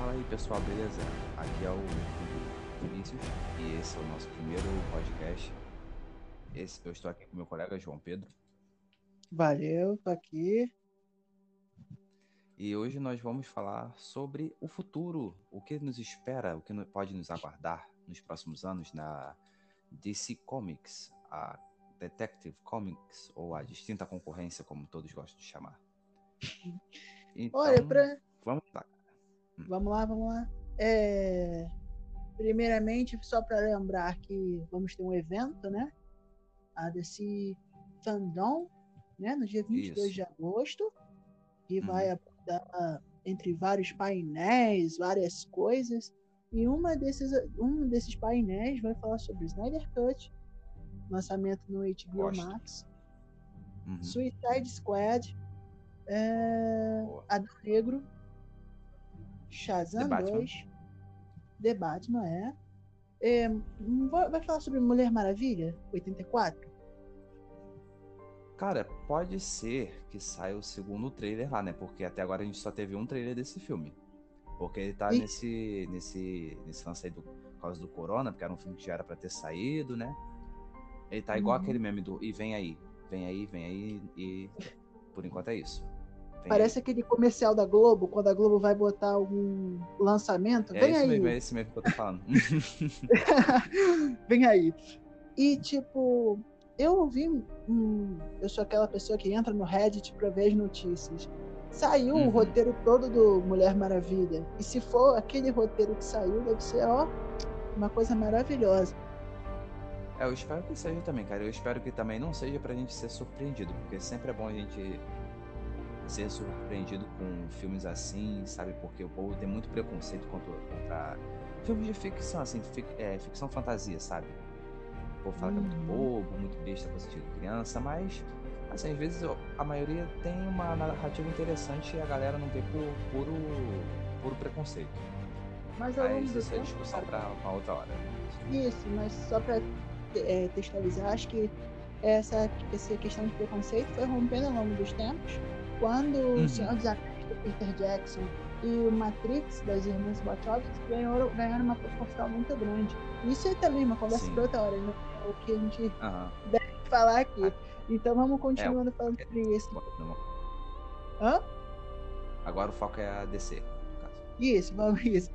Fala aí pessoal, beleza? Aqui é o Vinícius e esse é o nosso primeiro podcast. Esse, eu estou aqui com meu colega João Pedro. Valeu, tô aqui. E hoje nós vamos falar sobre o futuro, o que nos espera, o que pode nos aguardar nos próximos anos na DC Comics, a Detective Comics, ou a distinta concorrência, como todos gostam de chamar. Então, Olha, pra... vamos lá. Vamos lá. É... Primeiramente, só para lembrar que vamos ter um evento, né? A DC Fandom, né? No dia 22 Isso. de agosto. E uhum. vai abordar entre vários painéis, várias coisas. E uma desses, um desses painéis vai falar sobre Snyder Cut, lançamento no HBO Gosto. Max, uhum. Suicide Squad, é, Adão Negro, Shazam The 2, The Batman, é. é. Vai falar sobre Mulher Maravilha, 84? Cara, pode ser que saia o segundo trailer lá, né? Porque até agora a gente só teve um trailer desse filme. Porque ele tá e... nesse, nesse, nesse lance aí do, por causa do Corona, porque era um filme que já era pra ter saído, né? Ele tá igual uhum. aquele meme do E vem aí, vem aí, vem aí, e por enquanto é isso. Parece aí. aquele comercial da Globo, quando a Globo vai botar algum lançamento. É vem aí. Mesmo, é esse mesmo que eu tô falando. vem aí. E tipo, eu ouvi. Hum, eu sou aquela pessoa que entra no Reddit pra ver as notícias. Saiu uhum. o roteiro todo do Mulher Maravilha. E se for aquele roteiro que saiu, deve ser, ó, uma coisa maravilhosa. É, eu espero que seja também, cara. Eu espero que também não seja pra gente ser surpreendido, porque sempre é bom a gente ser surpreendido com filmes assim, sabe? Porque o povo tem muito preconceito contra, contra filmes de ficção, assim, fic, é, ficção fantasia, sabe? O povo fala uhum. que é muito uhum. bobo, muito besta, coisa de criança, mas assim, às vezes a maioria tem uma narrativa interessante e a galera não vê por puro, puro preconceito. Mas ao longo do isso é discussão para uma outra hora. Isso, mas só para é, textualizar, acho que essa, essa questão de preconceito foi rompendo ao longo dos tempos, quando uhum. o Senhor dos Anéis do Peter Jackson e o Matrix das irmãs Wachowski ganharam, ganharam uma proporção muito grande. Isso é também uma conversa para outra hora, né? É o que a gente uhum. deve falar aqui. Então vamos continuando é, falando sobre isso. Hã? Agora o foco é a DC. Isso, vamos isso.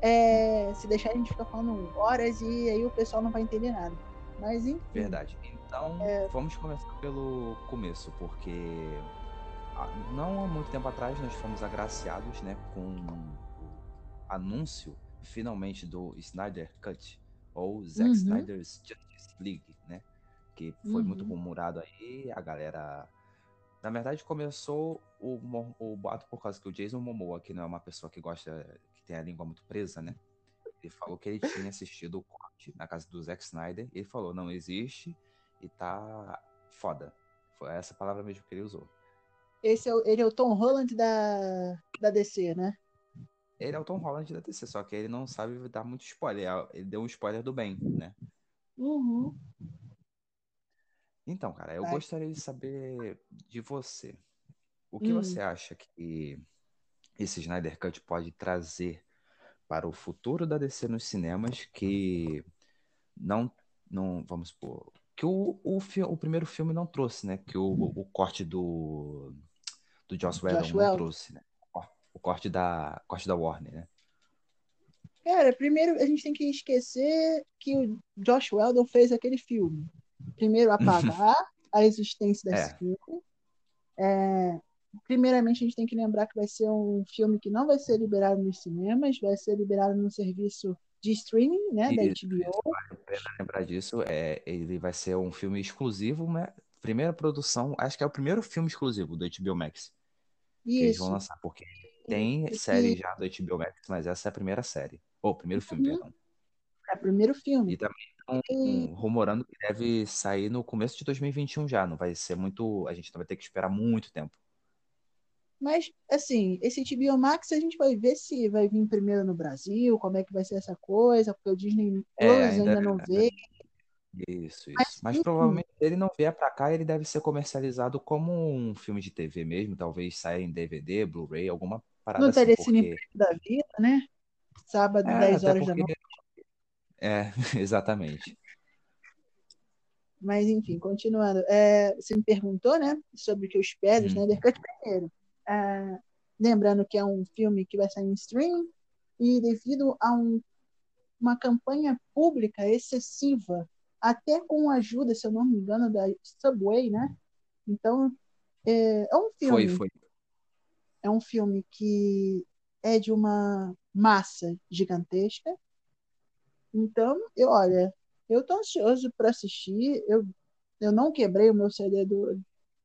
É, se deixar a gente ficar falando horas e aí o pessoal não vai entender nada. Mas enfim. Verdade. Então é... vamos começar pelo começo, porque não há muito tempo atrás nós fomos agraciados né, com o anúncio finalmente do Snyder Cut ou Zack uhum. Snyder's Justice League, né? Que foi uhum. muito rumorado aí, a galera na verdade, começou o, o boato por causa que o Jason Momoa, que não é uma pessoa que gosta, que tem a língua muito presa, né? Ele falou que ele tinha assistido o corte na casa do Zack Snyder. E ele falou, não existe e tá foda. Foi essa palavra mesmo que ele usou. Esse é ele é o Tom Holland da, da DC, né? Ele é o Tom Holland da DC, só que ele não sabe dar muito spoiler. Ele deu um spoiler do bem, né? Uhum. Então, cara, eu gostaria de saber de você. O que hum. você acha que esse Snyder Cut pode trazer para o futuro da DC nos cinemas que não, não vamos supor, que o, o, o primeiro filme não trouxe, né? Que o, o corte do, do Joss Whedon Josh não trouxe, né? O corte da, corte da Warner, né? Cara, primeiro a gente tem que esquecer que o Josh Whedon fez aquele filme primeiro apagar a existência desse é. filme. É, primeiramente, a gente tem que lembrar que vai ser um filme que não vai ser liberado nos cinemas, vai ser liberado no serviço de streaming, né, da HBO. Vale lembrar disso, é, ele vai ser um filme exclusivo, né? Primeira produção, acho que é o primeiro filme exclusivo do HBO Max. Isso. Que eles vão lançar, porque tem e, série já do HBO Max, mas essa é a primeira série. Ou, primeiro filme, uhum. perdão. É o primeiro filme. E também estão rumorando que deve sair no começo de 2021 já. Não vai ser muito. A gente vai ter que esperar muito tempo. Mas, assim, esse HBO Max a gente vai ver se vai vir primeiro no Brasil, como é que vai ser essa coisa, porque o Disney é, Plus é, ainda, ainda, não veio. Isso, isso. Mas, Mas provavelmente se ele não vier para cá, ele deve ser comercializado como um filme de TV mesmo, talvez saia em DVD, Blu-ray, alguma parada Não assim, telecine porque... da vida, né? Sábado, É, 10 até horas da porque... noite. É, exatamente. Mas, enfim, continuando. É, você me perguntou, né, sobre o que eu espero, Hum. Snyder Cut primeiro. É, lembrando que é um filme que vai sair em streaming e devido a um, uma campanha pública excessiva, até com a ajuda, se eu não me engano, da Subway, né? Então, é, é um filme. Foi, foi. É um filme que é de uma massa gigantesca. Então, eu, olha, eu tô ansioso para assistir. Eu, eu não quebrei o meu CD do,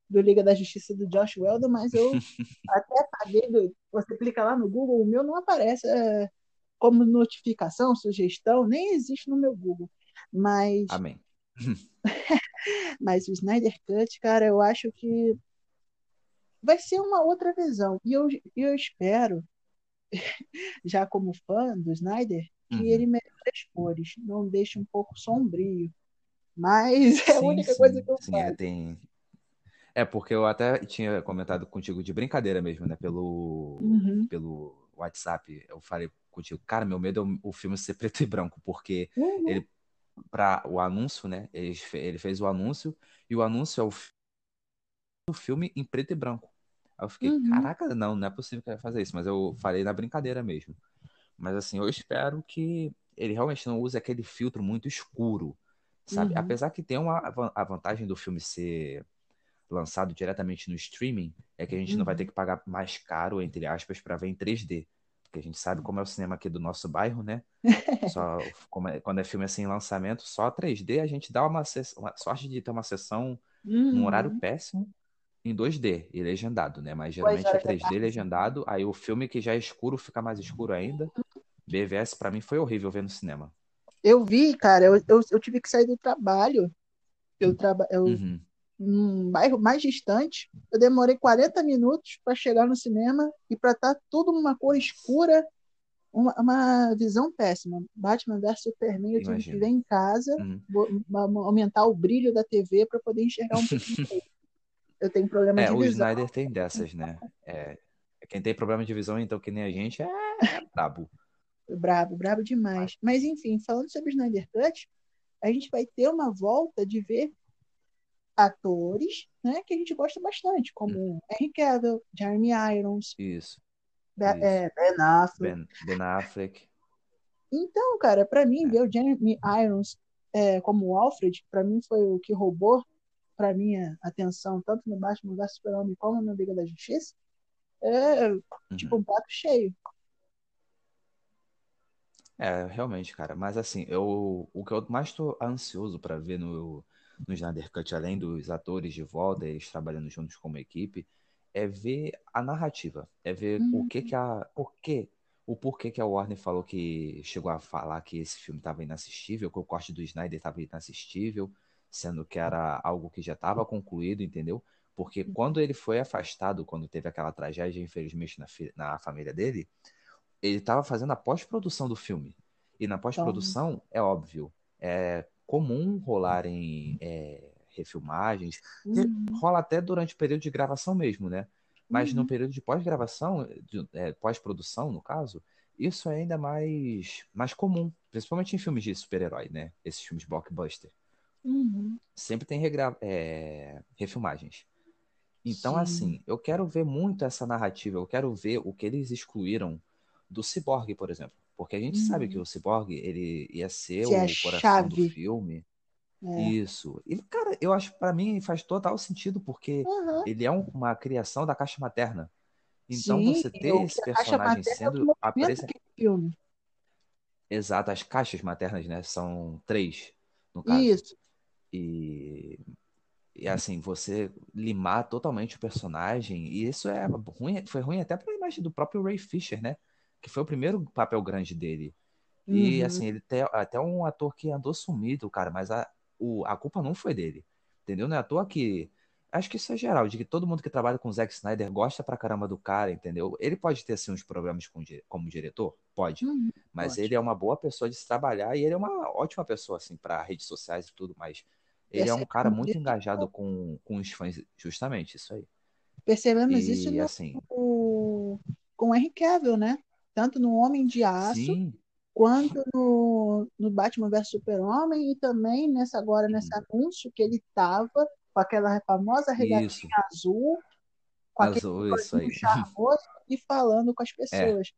do Liga da Justiça do Josh Weldon, mas eu até paguei. Do, você clica lá no Google, o meu não aparece é, como notificação, sugestão, nem existe no meu Google. Mas, Amém. mas o Snyder Cut, cara, eu acho que vai ser uma outra visão. E eu, eu espero, já como fã do Snyder, que Uhum. ele melhore as cores, não deixe um pouco sombrio. Mas é a Sim, única sim, coisa que eu sim, é, faço. tem... É, porque eu até tinha comentado contigo de brincadeira mesmo, né? Pelo, Uhum. pelo WhatsApp. Eu falei contigo, cara, meu medo é o- o filme ser preto e branco, porque Uhum. ele, para o anúncio, né? Ele, ele fez o anúncio, e o anúncio é o, o filme em preto e branco. Aí eu fiquei, Uhum. caraca, não, não é possível que ele vai fazer isso, mas eu falei na brincadeira mesmo. Mas assim, eu espero que ele realmente não use aquele filtro muito escuro, sabe? Uhum. Apesar que tem uma a vantagem do filme ser lançado diretamente no streaming, é que a gente não vai Uhum. ter que pagar mais caro, entre aspas, para ver em 3D. Porque a gente sabe como é o cinema aqui do nosso bairro, né? Só, é- quando é filme assim em lançamento, só 3D a gente dá uma, uma sorte de ter uma sessão num horário Uhum. péssimo em 2D e legendado, né? Mas geralmente é horas da 3D tarde. legendado, aí o filme que já é escuro fica mais escuro ainda. BVS pra mim foi horrível ver no cinema. Eu vi, cara, eu, eu, eu tive que sair do trabalho. Eu traba, eu, Uhum. Num bairro mais distante, eu demorei 40 minutos para chegar no cinema e para estar tudo numa cor escura, uma, uma visão péssima. Batman vs Superman, eu tive que ver em casa, Uhum. ma- aumentar o brilho da TV para poder enxergar um pouquinho. Eu tenho problema É, de o visão. Snyder tem dessas, né? É, quem tem problema de visão, então, que nem a gente, é, brabo. Brabo, brabo demais. Mas enfim, falando sobre Snyder Cut, a gente vai ter uma volta de ver atores, né, que a gente gosta bastante, como Henry Cavill, Jeremy Irons, Isso. Be- Isso. é, Ben Affleck. Ben, ben Affleck. Então, cara, pra mim É. ver o Jeremy Irons é, como o Alfred, pra mim foi o que roubou pra minha atenção tanto no Batman vs Super-Homem como no Liga da Justiça. É Uhum. tipo um prato cheio. É, realmente, cara. Mas assim, eu, o que eu mais tô ansioso pra ver no, no Snyder Cut, além dos atores de volta, eles trabalhando juntos como equipe, é ver a narrativa. É ver o Uhum. que que a. Por quê? O porquê que a Warner falou que chegou a falar que esse filme estava inassistível, que o corte do Snyder estava inassistível, sendo que era algo que já estava concluído, entendeu? Porque quando ele foi afastado, quando teve aquela tragédia, infelizmente, na, na família dele, ele estava fazendo a pós-produção do filme. E na pós-produção, é óbvio, é comum rolarem é, refilmagens, Uhum. rola até durante o período de gravação mesmo, né? Mas no Uhum. período de pós-gravação, é, pós-produção, no caso, isso é ainda mais, mais comum, principalmente em filmes de super-herói, né? Esses filmes blockbuster. Uhum. Sempre tem regra- é, refilmagens. Então, Sim. assim, eu quero ver muito essa narrativa, eu quero ver o que eles excluíram do Cyborg, por exemplo. Porque a gente sabe Uhum. que o Cyborg, ele ia ser Que é a o coração do chave. filme. É. Isso. E, cara, eu acho, pra mim, faz total sentido, porque Uhum. ele é um- uma criação da caixa materna. Então, Sim, você ter esse a personagem é sendo apresentado. aquele filme. Exato, as caixas maternas, né? São três, no caso. Isso. E, e assim, você limar totalmente o personagem, e isso é ruim, foi ruim até pra imagem do próprio Ray Fisher, né? Que foi o primeiro papel grande dele. E Uhum. assim, ele tem até um ator que andou sumido, cara, mas a, o, a culpa não foi dele. Entendeu? Não é à toa que. Acho que isso é geral, de que todo mundo que trabalha com o Zack Snyder gosta pra caramba do cara, entendeu? Ele pode ter assim uns problemas com, como diretor? Pode. Uhum. Mas Pode. ele é uma boa pessoa de se trabalhar e ele é uma ótima pessoa, assim, pra redes sociais e tudo, mas ele é um cara muito isso, engajado com, com os fãs, justamente, isso aí. percebemos isso E no, assim, no com Henry Cavill, né? Tanto no Homem de Aço, Sim. quanto no, no Batman vs Super-Homem, e também nessa agora nesse anúncio que ele tava com aquela famosa regatinha Isso. azul, com Azul, aquele isso aí. coisinho charmoso e falando com as pessoas.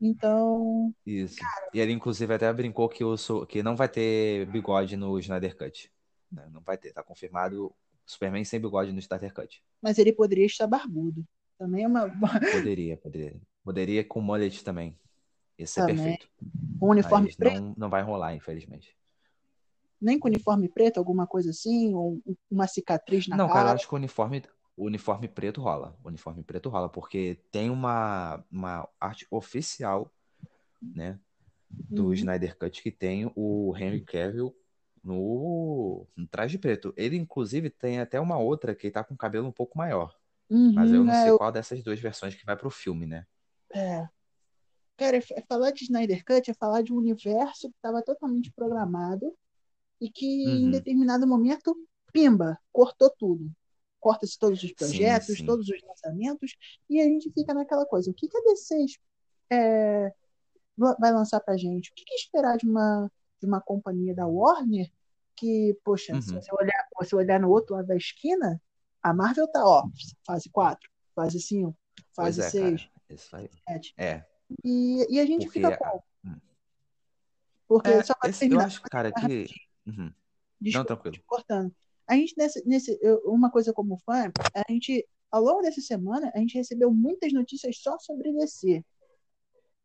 Então, Isso. E ele, inclusive, até brincou que, o, Su- que não vai ter bigode no Snyder Cut. né? Não vai ter, tá confirmado Superman sem bigode no Snyder Cut. mas ele poderia estar barbudo. Também é uma Poderia, poderia. Poderia com mullet também. Isso é perfeito. um uniforme Mas preto, não, não vai rolar, infelizmente. nem com uniforme preto, alguma coisa assim, ou uma cicatriz na Não, cara, eu cara. acho que o uniforme, o uniforme preto rola. O uniforme preto rola, porque tem uma, uma arte oficial, né, do Uhum. Snyder Cut que tem o Henry Cavill no, no traje preto. Ele, inclusive, tem até uma outra que tá com o cabelo um pouco maior. Mas eu Uhum, não é, sei eu- qual dessas duas versões que vai pro filme, né? É. Cara, é é falar de Snyder Cut é falar de um universo que estava totalmente programado e que em Uhum. determinado momento, pimba, cortou tudo. Corta-se todos os projetos, sim. todos os lançamentos, e a gente fica naquela coisa. O que, que a DC é, va- vai lançar pra gente? O que, que esperar de uma, de uma companhia da Warner que, poxa, se Uhum. você olhar, você olhar no outro lado da esquina, a Marvel tá, ó, fase 4, fase 5, Pois fase é, 6, cara. Isso aí. 7. É, E, e a gente porque... fica a- como? hum. Porque É, só para esse- eu terminar, acho, cara, que... Uhum. Não, desculpa, tranquilo. te cortando. A gente, nesse, nesse, eu- uma coisa como fã, a gente, ao longo dessa semana, a gente recebeu muitas notícias só sobre DC.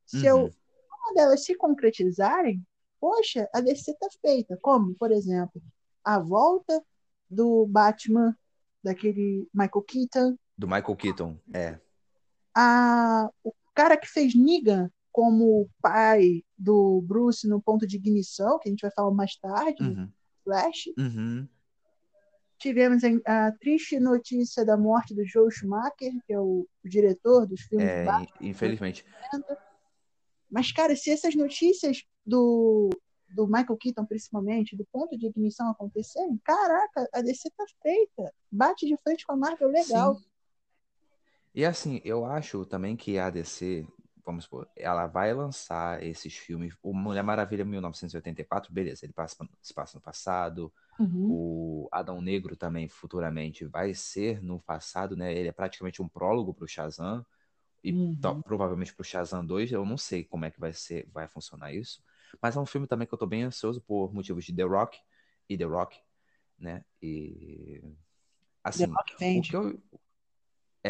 Se eu, Uhum. uma delas se concretizarem, poxa, a DC tá feita. Como, por exemplo, a volta do Batman, daquele Michael Keaton, Do Michael Keaton, é. A, o cara que fez Negan como pai do Bruce no ponto de ignição, que a gente vai falar mais tarde, Uhum. Flash. Uhum. Tivemos a, triste notícia da morte do Joe Schumacher, que é o, o diretor dos filmes É, Batman. in- infelizmente. Mas, cara, se essas notícias do, do Michael Keaton, principalmente, do ponto de ignição acontecerem, caraca, a DC tá feita. Bate de frente com a Marvel legal. Sim. E assim, eu acho também que a DC, vamos supor, ela vai lançar esses filmes. O Mulher Maravilha 1984, beleza, ele passa, se passa no passado. Uhum. O Adão Negro também futuramente vai ser no passado, né? Ele é praticamente um prólogo pro Shazam. E Uhum. to- provavelmente pro Shazam 2, eu não sei como é que vai ser, vai funcionar isso. Mas é um filme também que eu tô bem ansioso por motivos de The Rock e The Rock, né? E The assim, Rock o vende. que eu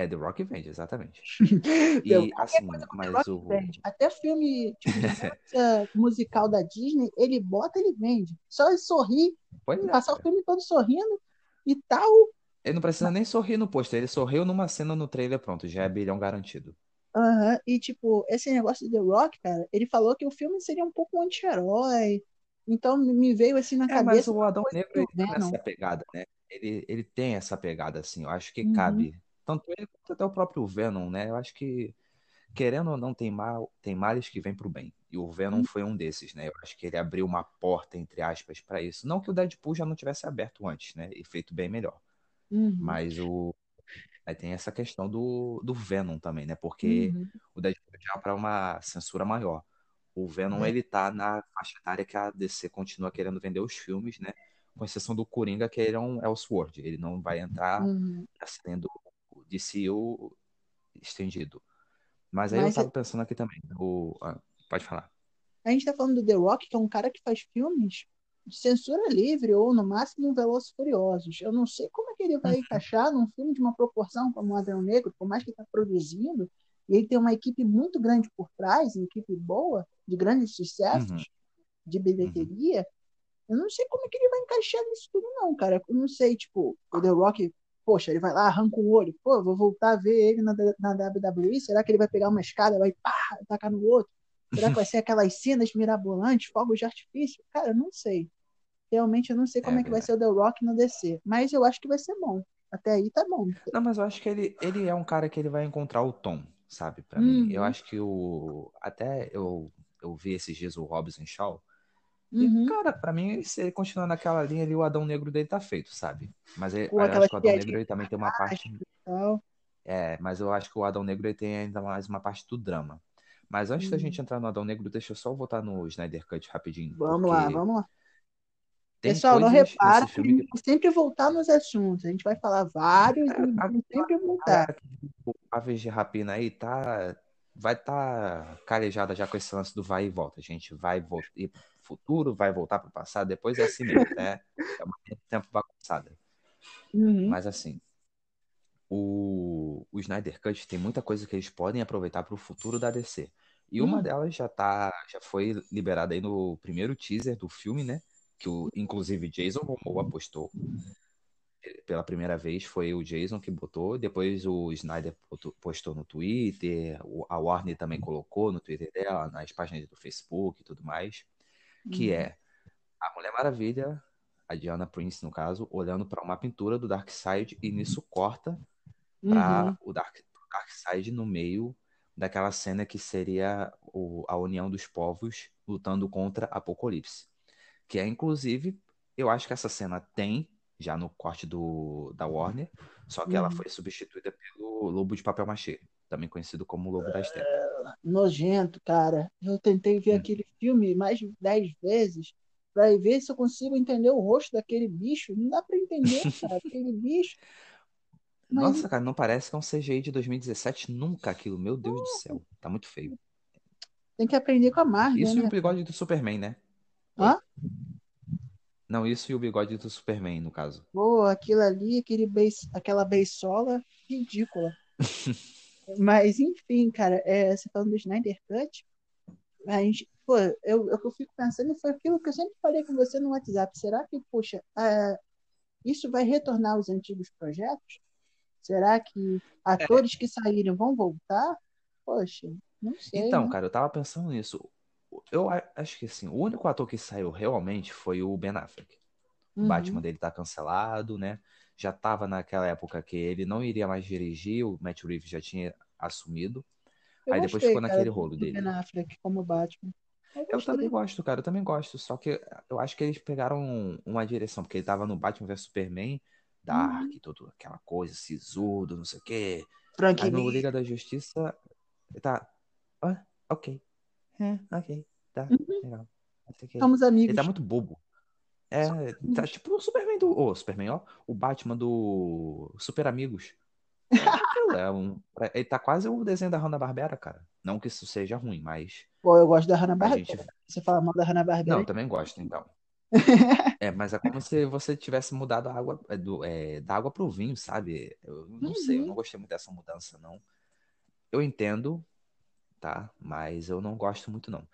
é The Rock vende, exatamente. E Rock é assim, mas o vende. Até filme tipo, musical da Disney, ele bota, ele vende. Só ele sorrir, Pois é, passar o filme todo sorrindo e tal. Ele não precisa nem sorrir no pôster, ele sorriu numa cena no trailer, pronto, já é bilhão garantido. Aham, E, tipo, esse negócio do The Rock, cara, ele falou que o filme seria um pouco um anti-herói. Então, me veio assim na É, mas cabeça o Adão Negro ele Venom. nessa pegada, né? Ele, ele tem essa pegada, assim, eu acho que Uhum. cabe. Tanto ele quanto até o próprio Venom, né? Eu acho que, querendo ou não, tem mal, tem males que vêm pro bem. E o Venom foi um desses, né? Eu acho que ele abriu uma porta, entre aspas, pra isso. Não que o Deadpool já não tivesse aberto antes, né? E feito bem melhor. Uhum, Mas o. Aí tem essa questão do, do Venom também, né? Porque uhum. o Deadpool já é para uma censura maior. O Venom, É. ele tá na faixa etária que a DC continua querendo vender os filmes, né? Com exceção do Coringa, que ele é um Elseworld. Ele não vai entrar Uhum. sendo o DCU estendido. Mas aí eu Mas tava pensando aqui também. O... ah, pode falar. a gente tá falando do The Rock, que é um cara que faz filmes de censura livre ou, no máximo, um Velozes Furiosos. Eu não sei como é que ele vai Uhum. encaixar num filme de uma proporção como o Adão Negro, por mais que ele tá produzindo, e ele tem uma equipe muito grande por trás, uma equipe boa, de grandes sucessos, Uhum. de bilheteria. Eu não sei como é que ele vai encaixar nisso tudo, não, cara. Eu não sei, tipo, o The Rock, poxa, ele vai lá, arranca o olho, pô, vou voltar a ver ele na, na WWE, será que ele vai pegar uma escada, vai pá, tacar no outro? Será que vai ser aquelas cenas mirabolantes, fogos de artifício? Cara, eu não sei. Realmente eu não sei como É é, que vai ser o The Rock no DC, mas eu acho que vai ser bom. Até aí tá bom. Não, mas eu acho que ele, ele é um cara que ele vai encontrar o tom, sabe? Pra mim. Eu Uhum. acho que o. Até eu, eu vi esses dias o Robson Shaw. E, Uhum. cara, pra mim, se ele continuar naquela linha ali, o Adão Negro dele tá feito, sabe? Mas ele- Com eu acho que o Adão Negro ele também tem uma parte. e. É, mas eu acho que o Adão Negro ele tem ainda mais uma parte do drama. Mas antes hum. da gente entrar no Adão Negro, deixa eu só voltar no Snyder Cut rapidinho. Vamos lá, vamos lá. Pessoal, não repara que a gente sempre voltar nos assuntos. A gente vai falar vários é, e a, sempre voltar. A VG Rapina aí tá. Vai estar tá calejada já com esse lance do vai e volta. A gente vai voltar ir pro futuro, vai voltar pro passado, depois é assim mesmo, né? É uma tempo bagunçada. Uhum. Mas assim, o, o Snyder Cut tem muita coisa que eles podem aproveitar para o futuro da DC. E uma hum. delas já tá, já foi liberada aí no primeiro teaser do filme, né? Que o, inclusive Jason Momoa apostou pela primeira vez foi o Jason que botou, depois o Snyder postou no Twitter, a Warner também colocou no Twitter dela, nas páginas do Facebook e tudo mais, que uhum. é a Mulher Maravilha, a Diana Prince no caso, olhando para uma pintura do Darkseid e nisso corta para uhum. o Dark, Darkseid no meio daquela cena que seria o, a união dos povos lutando contra Apocalipse. Que é, inclusive, eu acho que essa cena tem já no corte do, da Warner, só que uhum. ela foi substituída pelo Lobo de Papel Machê, também conhecido como Lobo da Steppe. É, nojento, cara. Eu tentei ver hum. aquele filme mais de dez vezes para ver se eu consigo entender o rosto daquele bicho. Não dá para entender, cara, aquele bicho. Mas... Nossa, cara, não parece que é um CGI de 2017 nunca aquilo. Meu Deus do céu. Tá muito feio. Tem que aprender com a Marvel, Isso né? e o bigode do Superman, né? Hã? Não, isso e o bigode do Superman, no caso. Pô, aquilo ali, aquele beis, aquela beisola ridícula. Mas, enfim, cara, é, você falando do Snyder Cut, a gente, pô, eu, eu, eu fico pensando, foi aquilo que eu sempre falei com você no WhatsApp. Será que, poxa, é, isso vai retornar aos antigos projetos? Será que atores é. que saíram vão voltar? Poxa, não sei. Então, né? cara, eu tava pensando nisso. Eu acho que assim, o único ator que saiu realmente foi o Ben Affleck. Uhum. O Batman dele tá cancelado, né? Já tava naquela época que ele não iria mais dirigir, o Matt Reeves já tinha assumido. Eu Aí depois ficou naquele rolo dele. Ben Affleck como Batman. Eu, eu, também gosto, cara, eu também gosto. Só que eu acho que eles pegaram uma direção, porque ele tava no Batman vs Superman, dark, uhum. tudo aquela coisa, sisudo, não sei o quê. Frank Aí no Liga da Justiça, tá. Ah, ok. É, ok. Tá, uhum. legal. Somos amigos. Ele tá muito bobo. É, tá tipo o Superman do. Ô, oh, Superman, ó. O Batman do Super Amigos. É um, ele tá quase o desenho da Hanna-Barbera, cara. Não que isso seja ruim, mas. Pô, eu gosto da Hanna-Barbera. Gente... Você fala mal da Hanna-Barbera? Não, eu também gosto, então. É, mas é como se você tivesse mudado a água é, do, é, da água pro vinho, sabe? Eu não uhum. sei, eu não gostei muito dessa mudança, não. Eu entendo, tá? Mas eu não gosto muito, não.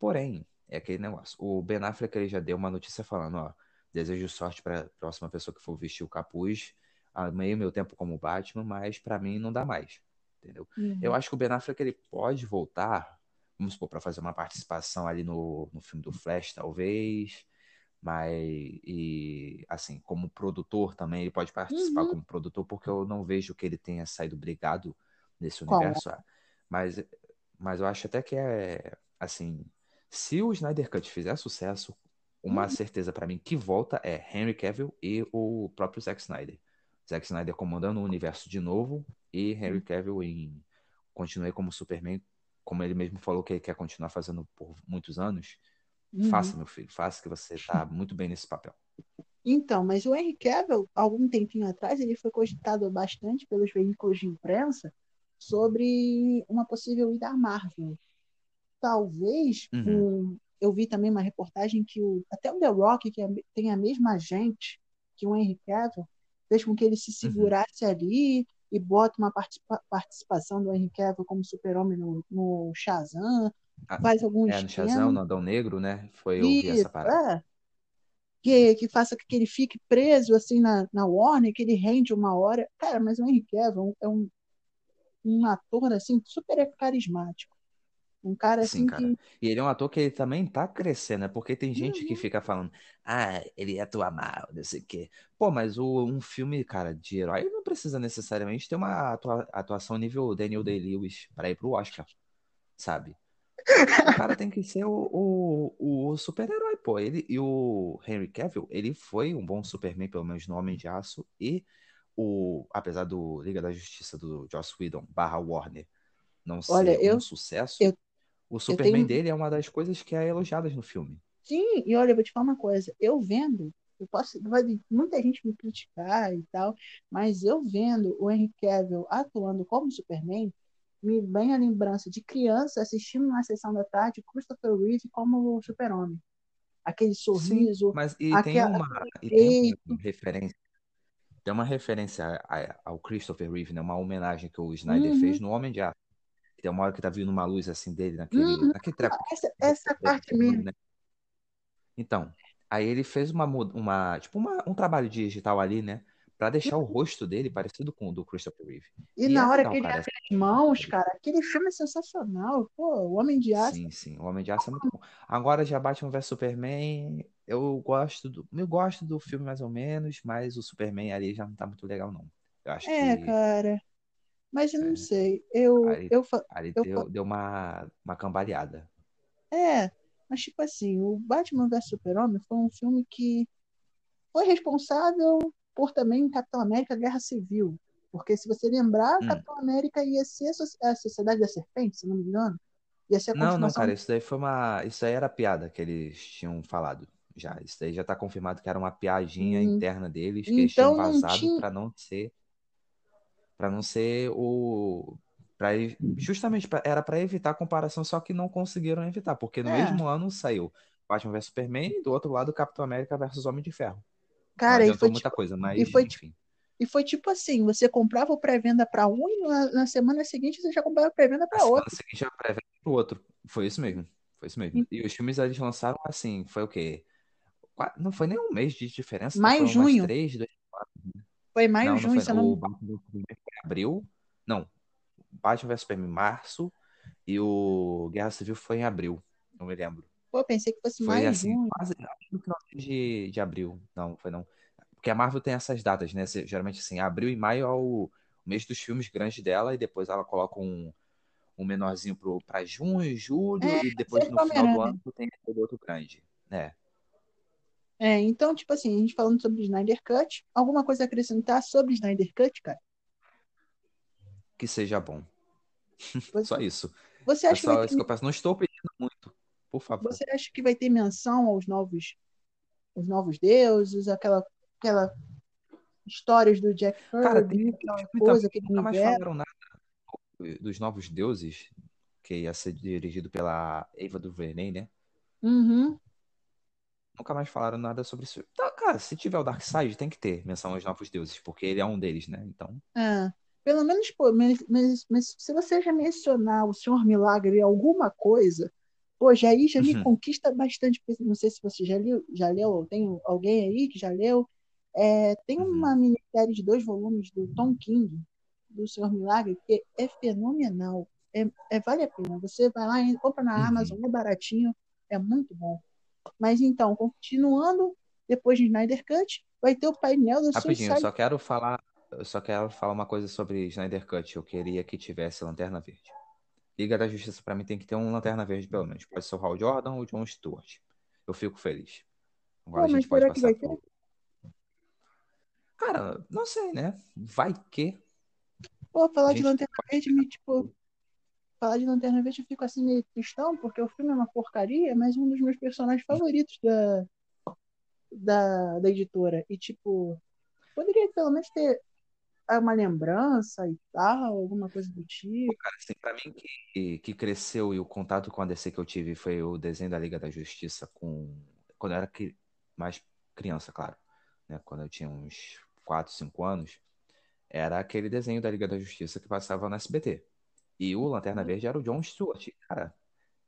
Porém, é aquele negócio. O Ben Affleck ele já deu uma notícia falando, ó, desejo sorte para a próxima pessoa que for vestir o capuz. Amei meu tempo como Batman, mas para mim não dá mais, entendeu? Uhum. Eu acho que o Ben Affleck ele pode voltar, vamos supor, para fazer uma participação ali no, no filme do Flash, talvez mas e assim como produtor também ele pode participar uhum. como produtor porque eu não vejo que ele tenha saído brigado nesse universo ah, mas mas eu acho até que é assim se o Snyder Cut fizer sucesso uma uhum. certeza para mim que volta é Henry Cavill e o próprio Zack Snyder Zack Snyder comandando o universo de novo e Henry uhum. Cavill em continue como Superman como ele mesmo falou que ele quer continuar fazendo por muitos anos Uhum. Faça, meu filho, faça que você está muito bem nesse papel. Então, mas o Henry Cavill, algum tempinho atrás, ele foi cogitado bastante pelos veículos de imprensa sobre uma possível ida à Marvel. Talvez, uhum. um, eu vi também uma reportagem que o, até o The Rock, que é, tem a mesma gente que o Henry Cavill, fez com que ele se uhum. segurasse uhum. ali e bota uma participa participação do Henry Cavill como super-homem no, no Shazam, ah, faz algum É, no Shazam, no Adão Negro, né? Foi eu vi essa parada. É. Que, que faça que ele fique preso assim na, na Warner, que ele rende uma hora. Cara, mas o Henry Cavill é um, um ator assim super carismático. Um cara assim Sim, cara. que. E ele é um ator que ele também tá crescendo, né? Porque tem gente uhum. que fica falando, ah, ele atua mal, não sei o quê. Pô, mas o, um filme, cara, de herói não precisa necessariamente ter uma atua atuação nível Daniel Day-Lewis para ir pro Oscar, sabe? O cara tem que ser o, o, o super-herói, pô. Ele, e o Henry Cavill, ele foi um bom Superman, pelo menos no Homem de Aço. E o, apesar do Liga da Justiça do Joss Whedon barra Warner não ser Olha, eu- um sucesso, eu- o Superman tenho- dele é uma das coisas que é elogiadas no filme. Sim, e olha, eu vou te falar uma coisa. Eu vendo, eu posso, vai muita gente me criticar e tal, mas eu vendo o Henry Cavill atuando como Superman, me vem a lembrança de criança assistindo na sessão da tarde Christopher Reeve como Super-Homem. Aquele sorriso, Mas e tem aquela- uma, e tem uma referência. Tem uma referência ao Christopher Reeve, né? Uma homenagem que o Snyder Uhum. fez no Homem de Aço. Tem uma hora que tá vindo uma luz assim dele naquele, Uhum. naquele treco. essa, essa parte mesmo. né? Então, aí ele fez uma, uma tipo uma- um trabalho digital ali, né? Pra deixar o rosto dele parecido com o do Christopher Reeve. E, E na é hora legal, que ele cara. abre as mãos, cara, aquele filme é sensacional. Pô, o Homem de Aço. Sim, sim. O Homem de Aço é muito bom. Agora já Batman vs Superman, eu gosto do, eu gosto do filme mais ou menos, mas o Superman ali já não tá muito legal não. Eu acho É, que cara. Mas eu não É. sei. Eu, Aí- eu, ali eu deu, deu uma, uma cambaleada. É, mas tipo assim, o Batman vs Super-Homem foi um filme que foi responsável por também Capitão América Guerra Civil. Porque se você lembrar, Hum. Capitão América ia ser a Soci- a Sociedade da Serpente, se não me engano. Ia ser a Não, não, cara, isso daí foi uma. Isso aí era piada que eles tinham falado. Já. Isso daí já tá confirmado que era uma piadinha Hum. interna deles que eles Então tinham não vazado tinha- pra não ser. Pra não ser o. Pra, e- justamente pra- era pra evitar a comparação, só que não conseguiram evitar, porque no É. mesmo ano saiu Batman vs Superman e do outro lado Capitão América versus Homem de Ferro. Cara, não e foi, muita tipo, coisa, mas e foi, enfim. e foi tipo assim, você comprava o pré-venda para um e na, na semana seguinte você já comprava o pré-venda Na para semana outro. seguinte já prévia pro outro. Foi isso mesmo. Foi isso mesmo. E os filmes eles lançaram assim, foi o quê? Não foi nem um mês de diferença, umas junho. três, dois, Foi maio, Não, não junho, foi. se eu não O Batman foi abril. Não. Batman vs Superman em março e o Guerra Civil foi em abril. Não me lembro. Pô, pensei que fosse Foi maio, assim, junho. quase acho que no final de, de abril. Não, foi não. Porque a Marvel tem essas datas, né? Geralmente assim, abril e maio é o mês dos filmes grandes dela e depois ela coloca um, um menorzinho pro, pra junho, julho É, e depois no final do Homem-Aranha. ano tem aquele outro grande. né? É, então, tipo assim, a gente falando sobre Snyder Cut, alguma coisa a acrescentar sobre Snyder Cut, cara? Que seja bom. Só isso. Você É acha que ter, que eu peço. Não estou pedindo muito, por favor. você acha que vai ter menção aos novos, os novos deuses, aquela, aquela histórias do Jack Cara, Kirby, tem aquela filme coisa, também, aquele mais falaram nada dos novos deuses, que ia ser dirigido pela Eva DuVernay, né? Uhum. Nunca mais falaram nada sobre isso. Tá, cara, se tiver o Darkseid, tem que ter menção aos novos deuses, porque ele é um deles, né? Então, É, pelo menos, pô, mas, mas- mas se você já mencionar o Senhor Milagre em alguma coisa, pô, já aí já me Uhum. conquista bastante. Não sei se você já leu, já leu, tem alguém aí que já leu. É, tem Uhum. uma minissérie de dois volumes do Tom King, do Senhor Milagre, que é fenomenal. É, é- vale a pena. Você vai lá e compra na Uhum. Amazon, é baratinho, é muito bom. Mas então, continuando, depois de Snyder Cut, vai ter o painel do rapidinho, Suicide só quero falar, eu só quero falar uma coisa sobre Snyder Cut. Eu queria que tivesse Lanterna Verde. Liga da Justiça pra mim tem que ter um Lanterna Verde pelo menos. Pode ser o Hal Jordan ou o John Stewart. Eu fico feliz. Agora Pô, a gente pode passar pro Cara, não sei, né? Vai que Pô, falar de Lanterna Verde, me, tipo, falar de Lanterna Verde eu fico assim meio tristão, porque o filme é uma porcaria, mas um dos meus personagens favoritos da, da, da editora. E, tipo, poderia pelo menos ter uma lembrança e tal, alguma coisa do tipo. Cara, assim, pra mim que, que cresceu e o contato com a DC que eu tive foi o desenho da Liga da Justiça com quando eu era cri- mais criança, claro, né? Quando eu tinha uns 4, 5 anos, era aquele desenho da Liga da Justiça que passava no SBT. E o Lanterna Verde era o John Stewart. Cara,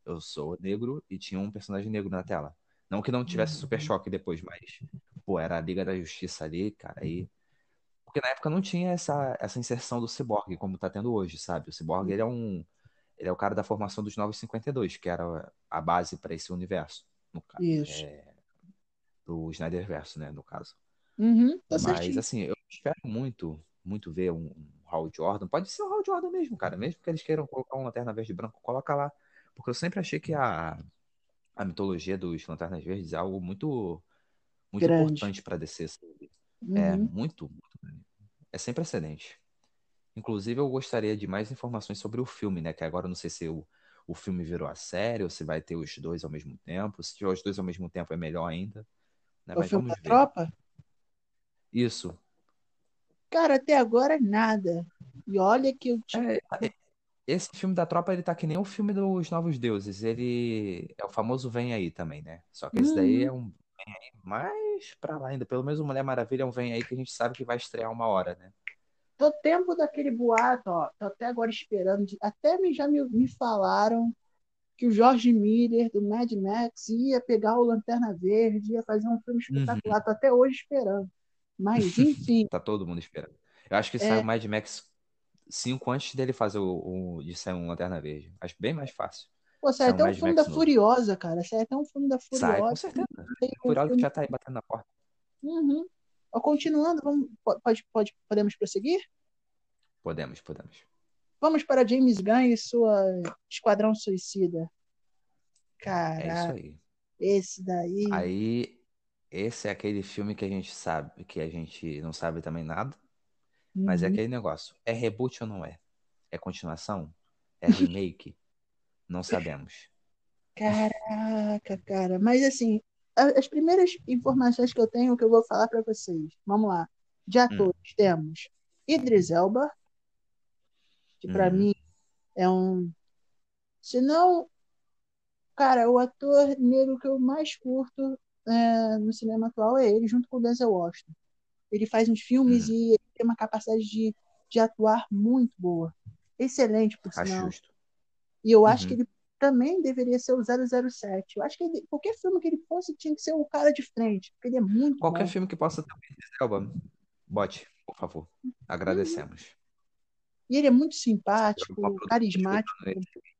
eu sou negro e tinha um personagem negro na tela. Não que não tivesse super choque depois, mas pô, era a Liga da Justiça ali, cara, aí porque na época não tinha essa, essa inserção do Cyborg como tá tendo hoje, sabe? O Cyborg, ele é um ele é o cara da formação dos 952, que era a base para esse universo, no caso, Isso. é, do Snyderverso, né, no caso. Uhum, tá Mas certinho. assim, eu espero muito, muito ver um, um Hal Jordan. Pode ser o Hal Jordan mesmo, cara. Mesmo que eles queiram colocar um Lanterna Verde e Branco, coloca lá. Porque eu sempre achei que a, a mitologia dos Lanternas Verdes é algo muito, muito Grande. importante para sabe? É Uhum. muito, muito grande. É sem precedente. Inclusive, eu gostaria de mais informações sobre o filme, né? Que agora eu não sei se o, o filme virou a série ou se vai ter os dois ao mesmo tempo. Se tiver os dois ao mesmo tempo é melhor ainda. Né? O Mas filme da ver. tropa? Isso. Cara, até agora nada. E olha que eu tipo, É, é- esse filme da tropa, ele tá que nem o filme dos Novos Deuses. Ele é o famoso Vem Aí também, né? Só que esse daí Uhum. é um Vem Aí mais pra lá ainda. Pelo menos o Mulher Maravilha é um Vem Aí que a gente sabe que vai estrear uma hora, né? tô tempo daquele boato, ó. Tô até agora esperando. de- Até me, já me, me falaram que o Jorge Miller, do Mad Max, ia pegar o Lanterna Verde, ia fazer um filme espetacular. Tô até hoje esperando. Mas, enfim, Tá todo mundo esperando. Eu acho que É. saiu o Mad Max 5 antes dele fazer o, o de sair um Lanterna Verde. Acho bem mais fácil. pô, sai Sai um até um Mad filme Max da novo. Furiosa, cara. Sai até um filme da Sai, com Furiosa. certeza. Um Furiosa filme- já tá aí batendo na porta. Uhum. Ó, Continuando, vamos, pode, pode, podemos prosseguir? Podemos, podemos. Vamos para James Gunn e sua Esquadrão Suicida. É isso Caraca, aí. esse daí. Aí, esse é aquele filme que a gente sabe, que a gente não sabe também nada, mas é Uhum. aquele negócio. É reboot ou não é? É continuação? É remake? Não sabemos. Caraca, cara. Mas assim, as primeiras informações que eu tenho, que eu vou falar para vocês. Vamos lá. De Hum. atores temos Idris Elba, que para Uhum. mim é um. Se não, cara, o ator negro que eu mais curto é, no cinema atual é ele, junto com o Denzel Washington. Ele faz uns filmes Uhum. e tem uma capacidade de, de atuar muito boa. Excelente, por Acho sinal. justo. E eu acho Uhum. que ele também deveria ser o 007. Eu acho que ele- qualquer filme que ele fosse tinha que ser o cara de frente, porque ele é muito Qualquer bom. filme que possa ter o Elba, bote, por favor. Agradecemos. E ele é muito simpático, carismático.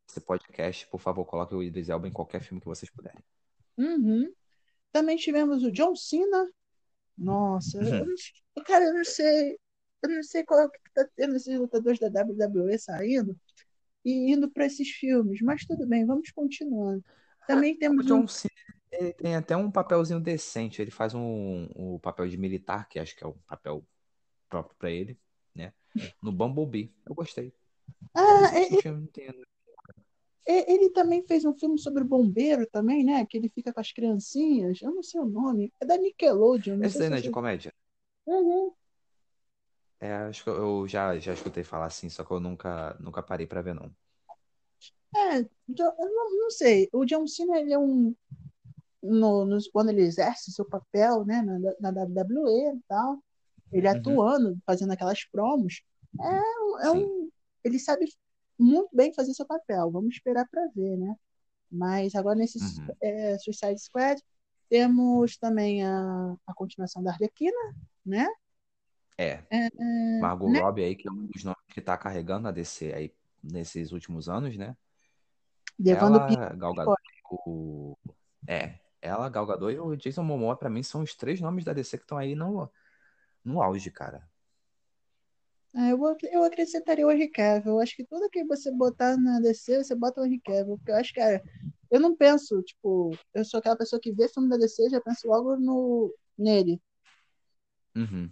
Esse podcast, por favor, coloque o Idris Elba em qualquer filme que vocês puderem. Uhum. Também tivemos o John Cena. Nossa, Uhum. eu não, cara, eu não sei. Eu não sei qual é o que tá tendo esses lutadores da WWE saindo e indo para esses filmes, mas tudo bem, vamos continuando. Também O temos um. John Cena, ele tem até um papelzinho decente. Ele faz um, um papel de militar, que acho que é o papel próprio pra ele, né? No Bumblebee. Eu gostei. Ah, o filme inteiro. E- Ele também fez um filme sobre bombeiro também, né? Que ele fica com as criancinhas. Eu não sei o nome. É da Nickelodeon. Esse daí não é de comédia? Uhum. É, acho que eu- já, já escutei falar assim, só que eu nunca, nunca parei pra ver, não. É, Jo- eu não, não sei. O John Cena, ele é um. No, nos- quando ele exerce seu papel, né? Na, na WWE e tal. Ele Uhum. atuando, fazendo aquelas promos. É, é Sim. um. Ele sabe muito bem fazer seu papel. Vamos esperar para ver, né? Mas agora nesse Uhum. é, Suicide Squad temos também a, a continuação da Arlequina, né? É. É, Margot né? Robbie aí, que é um dos nomes que tá carregando a DC aí nesses últimos anos, né? Levando Ela, Gal Gadot, o... É, ela, Gal Gadot e o Jason Momoa, pra mim, são os três nomes da DC que estão aí no, no auge, cara. É, eu, eu acrescentaria o Henry Cavill. Eu acho que tudo que você botar na DC, você bota o Henry Cavill. Porque eu acho que, cara, eu não penso, tipo, eu sou aquela pessoa que vê filme da DC, já penso logo no, nele. Uhum.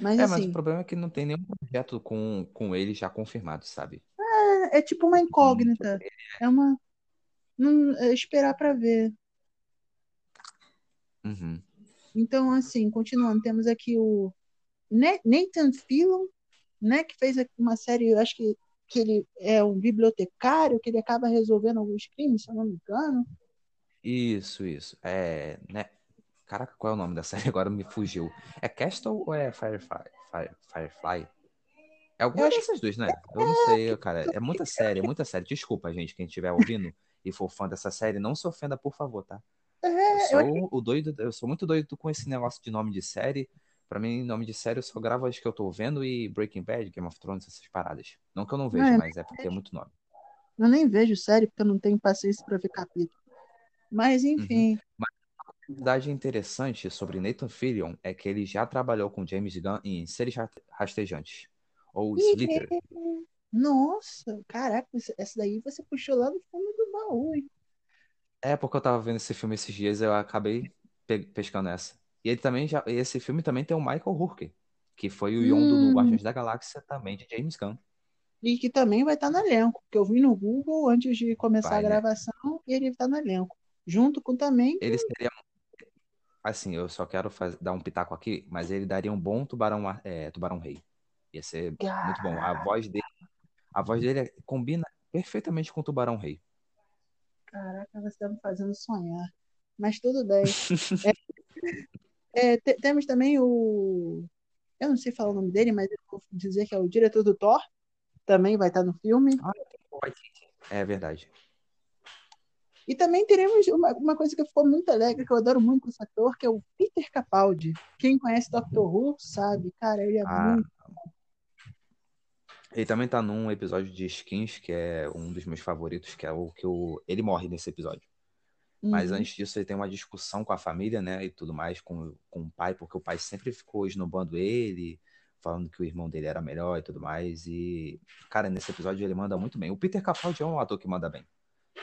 Mas É, mas assim, o problema é que não tem nenhum projeto com, com ele já confirmado, sabe? é, é tipo uma incógnita. É uma. Não, é esperar pra ver. Uhum. Então, assim, continuando, temos aqui o Na- Nathan Fillion, né, que fez uma série, eu acho que, que ele é um bibliotecário, que ele acaba resolvendo alguns crimes, se eu não me engano. Isso, isso. É, né? Caraca, qual é o nome da série? Agora me fugiu. É Castle ou é Firefly? Fire- Firefly? É alguma dessas duas, né? Eu não sei, cara. É muita série, é muita série. Desculpa, gente, quem estiver ouvindo e for fã dessa série, não se ofenda, por favor, tá? É, eu sou o doido, eu sou muito doido com esse negócio de nome de série. Pra mim, nome de série eu só gravo as que eu tô vendo e Breaking Bad, Game of Thrones, essas paradas. Não que eu não vejo, é, mas é porque é muito nome. Eu nem vejo série porque eu não tenho paciência para ver capítulo. Mas enfim, curiosidade interessante sobre Nathan Fillion é que ele já trabalhou com James Gunn em Seres Ra- Rastejantes, ou Slither. nossa, caraca, essa daí você puxou lá do fundo do baú, hein? É porque eu tava vendo esse filme esses dias eu acabei pe- pescando essa. E ele também já, esse filme também tem o Michael Hurke. que foi o Yondo hum. no Guardiões da Galáxia, também de James Gunn. E que também vai estar no elenco, porque eu vi no Google antes de começar vai, a né? gravação né? e ele está no elenco. Junto com também. Ele seria. Assim, eu só quero dar um pitaco aqui, mas ele daria um bom tubarão, é, tubarão rei. Ia ser muito bom. A voz dele, a voz dele combina perfeitamente com o tubarão rei. Caraca, você está me fazendo sonhar. Mas tudo bem. é, é, temos também o. Eu não sei falar o nome dele, mas eu vou dizer que é o diretor do Thor. Também vai estar no filme. Ah, é verdade. E também teremos uma, uma coisa que ficou muito alegre, que eu adoro muito esse ator, que é o Peter Capaldi. Quem conhece Doctor Who sabe, cara, ele é ah, muito. Ele também tá num episódio de Skins, que é um dos meus favoritos, que é o que o... ele morre nesse episódio. Uhum. Mas antes disso, ele tem uma discussão com a família, né? E tudo mais, com, com o pai, porque o pai sempre ficou esnobando ele, falando que o irmão dele era melhor e tudo mais. E, cara, nesse episódio ele manda muito bem. O Peter Capaldi é um ator que manda bem.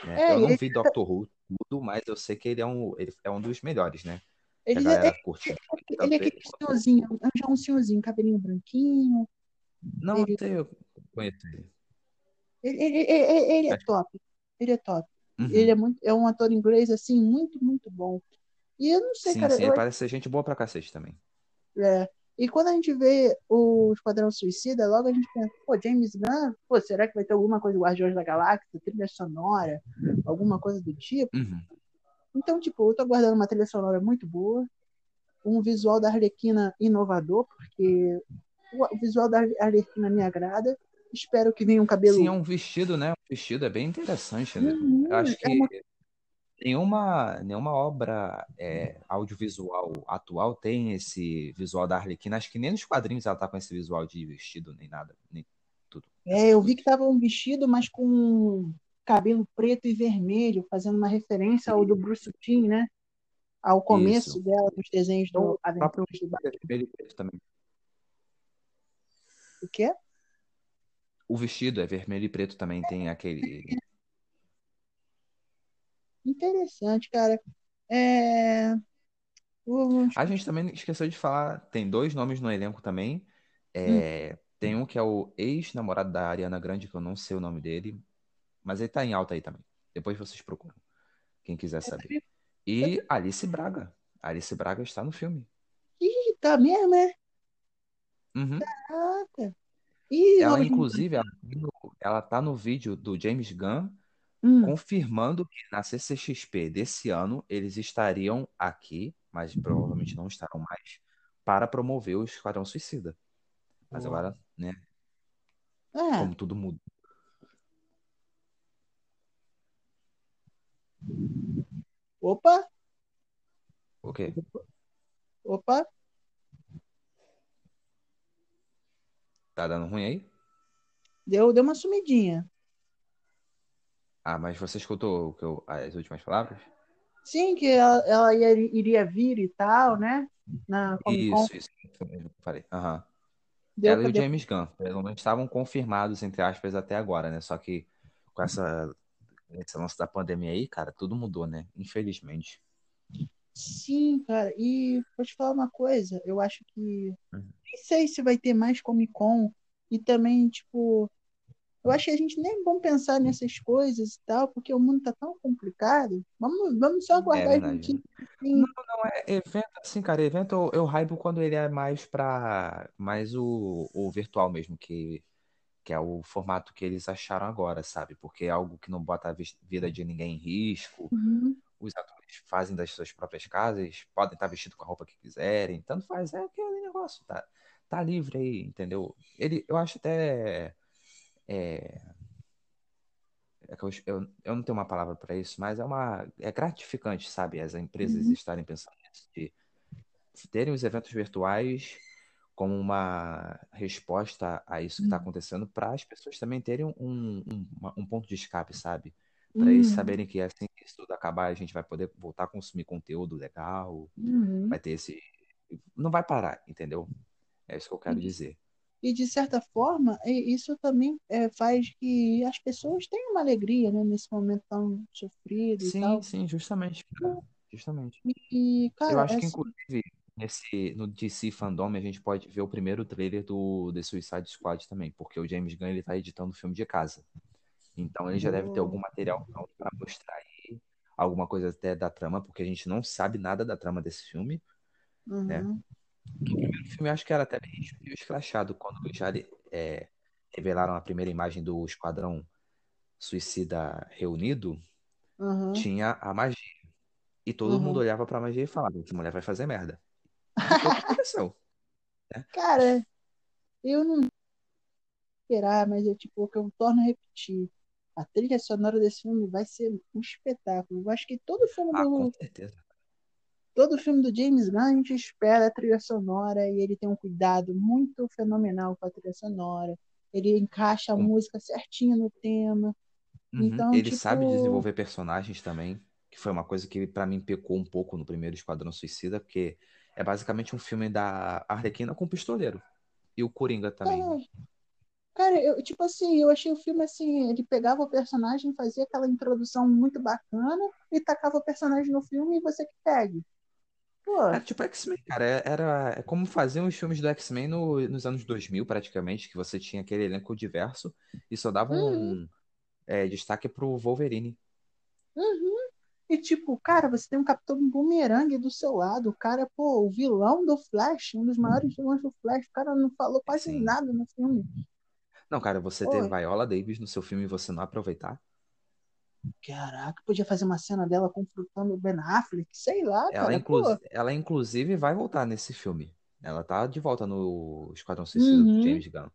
Né? É, eu não vi Doctor Who tudo, mas eu sei que ele é um, ele é um dos melhores, né? Ele, é, ele, ele é aquele senhorzinho, já um senhorzinho, cabelinho branquinho. Não, ele... eu conheço ele. Ele, ele, ele é top. Ele é top. Uhum. Ele é, muito, é um ator inglês, assim, muito, muito bom. E eu não sei, sim, cara. Sim, ele parece ser gente boa pra cacete também. É. E quando a gente vê o Esquadrão Suicida, logo a gente pensa, pô, James Gunn, pô, será que vai ter alguma coisa do Guardiões da Galáxia, trilha sonora, alguma coisa do tipo? Uhum. Então, tipo, eu tô aguardando uma trilha sonora muito boa, um visual da Arlequina inovador, porque o visual da Arlequina me agrada. Espero que venha um cabelo. Sim, é um vestido, né? Um vestido é bem interessante, né? Uhum, eu acho que é uma... nenhuma, nenhuma obra é, audiovisual atual tem esse visual da Arlequina. Acho que nem nos quadrinhos ela tá com esse visual de vestido, nem nada, nem tudo. É, eu vi que tava um vestido, mas com cabelo preto e vermelho, fazendo uma referência ao do Bruce Timm, né? Ao começo Isso. dela, dos desenhos do Aventuras do Vermelho e preto também. O quê? O vestido é vermelho e preto também, tem aquele. Interessante, cara. É... A gente também esqueceu de falar, tem dois nomes no elenco também. É... Hum. Tem um que é o ex-namorado da Ariana Grande, que eu não sei o nome dele, mas ele tá em alta aí também. Depois vocês procuram, quem quiser saber. E Alice Braga. Alice Braga está no filme. Ih, tá mesmo, é? Uhum. Caraca. E ela, inclusive, ela, ela tá no vídeo do James Gunn hum. confirmando que na CCXP desse ano eles estariam aqui, mas provavelmente não estarão mais, para promover o Esquadrão Suicida. Mas agora, né? É. Como tudo muda. Opa! O quê? Opa! Tá dando ruim aí? Deu, deu uma sumidinha. Ah, mas você escutou que eu, as últimas palavras? Sim, que ela, ela ia, iria vir e tal, né? Na isso, isso, isso mesmo que eu falei. Uhum. Deu ela e o James Gunn, pelo menos estavam confirmados, entre aspas, até agora, né? Só que com essa, esse lance da pandemia aí, cara, tudo mudou, né? Infelizmente. Sim, cara, e vou te falar uma coisa, eu acho que uhum. nem sei se vai ter mais Comic Con e também, tipo, eu acho que a gente nem vamos pensar nessas coisas e tal, porque o mundo tá tão complicado. Vamos, vamos só aguardar é a gente. Assim. Não, não, é evento assim, cara, evento eu, eu hypo quando ele é mais para mais o, o virtual mesmo, que que é o formato que eles acharam agora, sabe? Porque é algo que não bota a vida de ninguém em risco. Uhum. Os atores fazem das suas próprias casas, podem estar vestidos com a roupa que quiserem, tanto faz, é aquele negócio, tá, tá livre aí, entendeu? Ele, eu acho até é, é eu, eu, eu, não tenho uma palavra para isso, mas é uma é gratificante, sabe, as empresas uhum. estarem pensando nisso, de terem os eventos virtuais como uma resposta a isso que está uhum. acontecendo, para as pessoas também terem um, um, um, ponto de escape, sabe? Para uhum. eles saberem que assim que isso tudo acabar, a gente vai poder voltar a consumir conteúdo legal, uhum. vai ter esse. Não vai parar, entendeu? É isso que eu quero dizer. E, de certa forma, isso também é, faz que as pessoas tenham uma alegria né, nesse momento tão sofrido sim, e tal. Sim, justamente. Justamente. E, cara, Eu acho que, inclusive, nesse, no DC Fandom a gente pode ver o primeiro trailer do The Suicide Squad também, porque o James Gunn ele tá editando o filme de casa. Então ele já deve ter algum material para mostrar aí, alguma coisa até da trama, porque a gente não sabe nada da trama desse filme, Uhum. né? No primeiro filme acho que era até bem escrachado, quando já é, revelaram a primeira imagem do Esquadrão Suicida reunido, Uhum. tinha a magia. E todo Uhum. mundo olhava pra magia e falava, essa mulher vai fazer merda. E o que aconteceu. Cara, eu não esperar, mas é tipo o que eu torno a repetir. A trilha sonora desse filme vai ser um espetáculo. Eu acho que todo filme Ah, do, com certeza. todo filme do James Gunn a gente espera a trilha sonora e ele tem um cuidado muito fenomenal com a trilha sonora. Ele encaixa a música certinho no tema. Uhum. Então, Ele tipo- sabe desenvolver personagens também, que foi uma coisa que pra mim pecou um pouco no primeiro Esquadrão Suicida, porque é basicamente um filme da Arlequina com pistoleiro. E o Coringa também. Cara, cara, eu, tipo assim, eu achei o filme assim, ele pegava o personagem, fazia aquela introdução muito bacana e tacava o personagem no filme e você que pegue. Pô, Era tipo X-Men, cara. É- Era é como faziam os filmes do X-Men no- nos anos 2000, praticamente, que você tinha aquele elenco diverso e só dava um é, destaque pro Wolverine. Uhum. E tipo, cara, você tem um Capitão Boomerang do seu lado, o cara, pô, o vilão do Flash, um dos maiores vilões do Flash, o cara não falou quase Sim. nada no filme. Não, cara, você ter Viola Davis no seu filme e você não aproveitar. Caraca, podia fazer uma cena dela confrontando o Ben Affleck, sei lá, Ela, cara, inclu- ela, inclusive, vai voltar nesse filme. Ela tá de volta no Esquadrão Suicida Uhum. do James Gunn.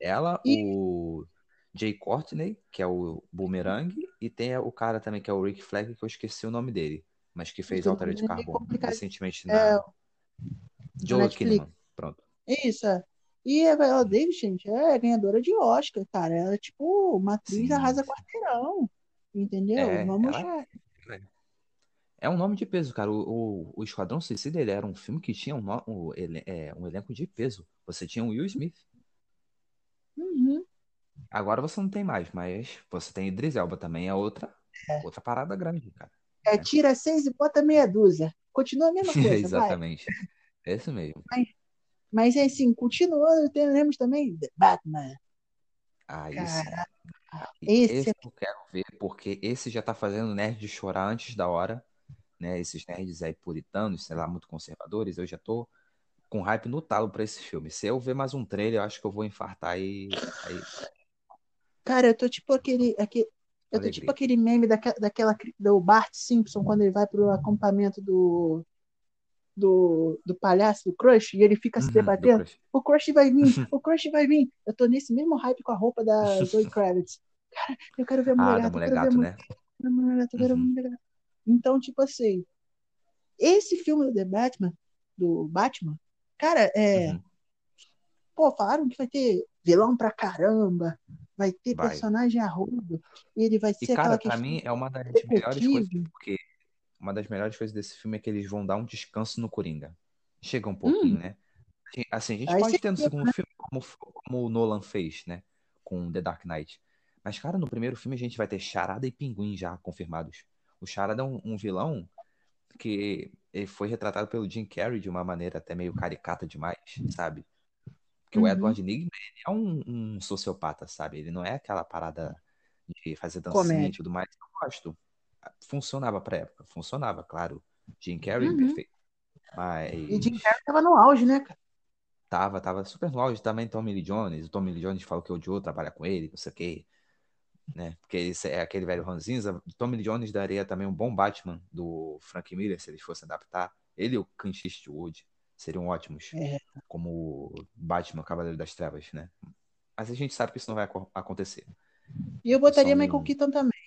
Ela, E- o Jay Courtney, que é o Boomerang, e tem o cara também, que é o Rick Flag, que eu esqueci o nome dele, mas que fez Esse Altered nome é meio Carbon complicado. recentemente É, na Joel Netflix. Kinnaman. Pronto. Isso, é. E a Viola Davis, gente, é ganhadora de Oscar, cara. Ela é tipo uma atriz Sim, arrasa quarteirão. Entendeu? É, Vamos. ela é, é um nome de peso, cara. O, o, o Esquadrão Suicida ele era um filme que tinha um, um, é, um elenco de peso. Você tinha o Will Smith. Uhum. Agora você não tem mais, mas você tem Idris Elba também, é outra, É. outra parada grande, cara. É, tira seis e bota meia dúzia. Continua a mesma coisa, vai. Exatamente. É isso mesmo. Mas é assim, continuando, teremos também The Batman. Ah, isso. Caraca, E esse esse é- eu quero ver, porque esse já tá fazendo nerd chorar antes da hora, né? Esses nerds aí puritanos, sei lá, muito conservadores, eu já tô com hype no talo pra esse filme. Se eu ver mais um trailer, eu acho que eu vou infartar e aí Cara, eu tô tipo aquele. aquele eu tô Alegria. tipo aquele meme daquela, daquela do Bart Simpson quando ele vai pro acampamento do, do, do palhaço, do Crush, e ele fica se Uhum, do debatendo. Crush. O Crush vai vir, o Crush vai vir. Eu tô nesse mesmo hype com a roupa da Zoe Kravitz. Cara, eu quero ver a mulher Ah, Mulher quero ver a Gato, né? mulher Uhum. Então, tipo assim, esse filme do The Batman, do Batman, cara, é. Uhum. Pô, falaram que vai ter vilão pra caramba, vai ter Vai. personagem arrudo, e ele vai E, ser aquela cara, pra questão mim é uma das melhores coisas, porque uma das melhores coisas desse filme é que eles vão dar um descanso no Coringa. Chega um pouquinho, né? Assim, a gente Hum. Aí pode ter no segundo filme como, como o Nolan fez, né? Com The Dark Knight. Mas, cara, no primeiro filme a gente vai ter Charada e Pinguim já confirmados. O Charada é um, um vilão que ele foi retratado pelo Jim Carrey de uma maneira até meio caricata demais, sabe? Porque o Uhum. Edward Nigma, é um, um sociopata, sabe? Ele não é aquela parada de fazer dancinha e tudo mais. Eu gosto. Funcionava pra época. Funcionava, claro. Jim Carrey, Uhum. perfeito. E Jim Mas Carrey tava no auge, né, cara? tava, tava super longe. Também Tommy Lee Jones. O Tommy Lee Jones falou que odiou trabalhar com ele, não sei o quê. Né? Porque esse é aquele velho ranzinza. Tommy Lee Jones daria também um bom Batman do Frank Miller, se eles fossem adaptar. Ele e o Clint Eastwood seriam ótimos É. como Batman, Cavaleiro das Trevas, né? Mas a gente sabe que isso não vai aco- acontecer. E eu botaria São- Michael Keaton também.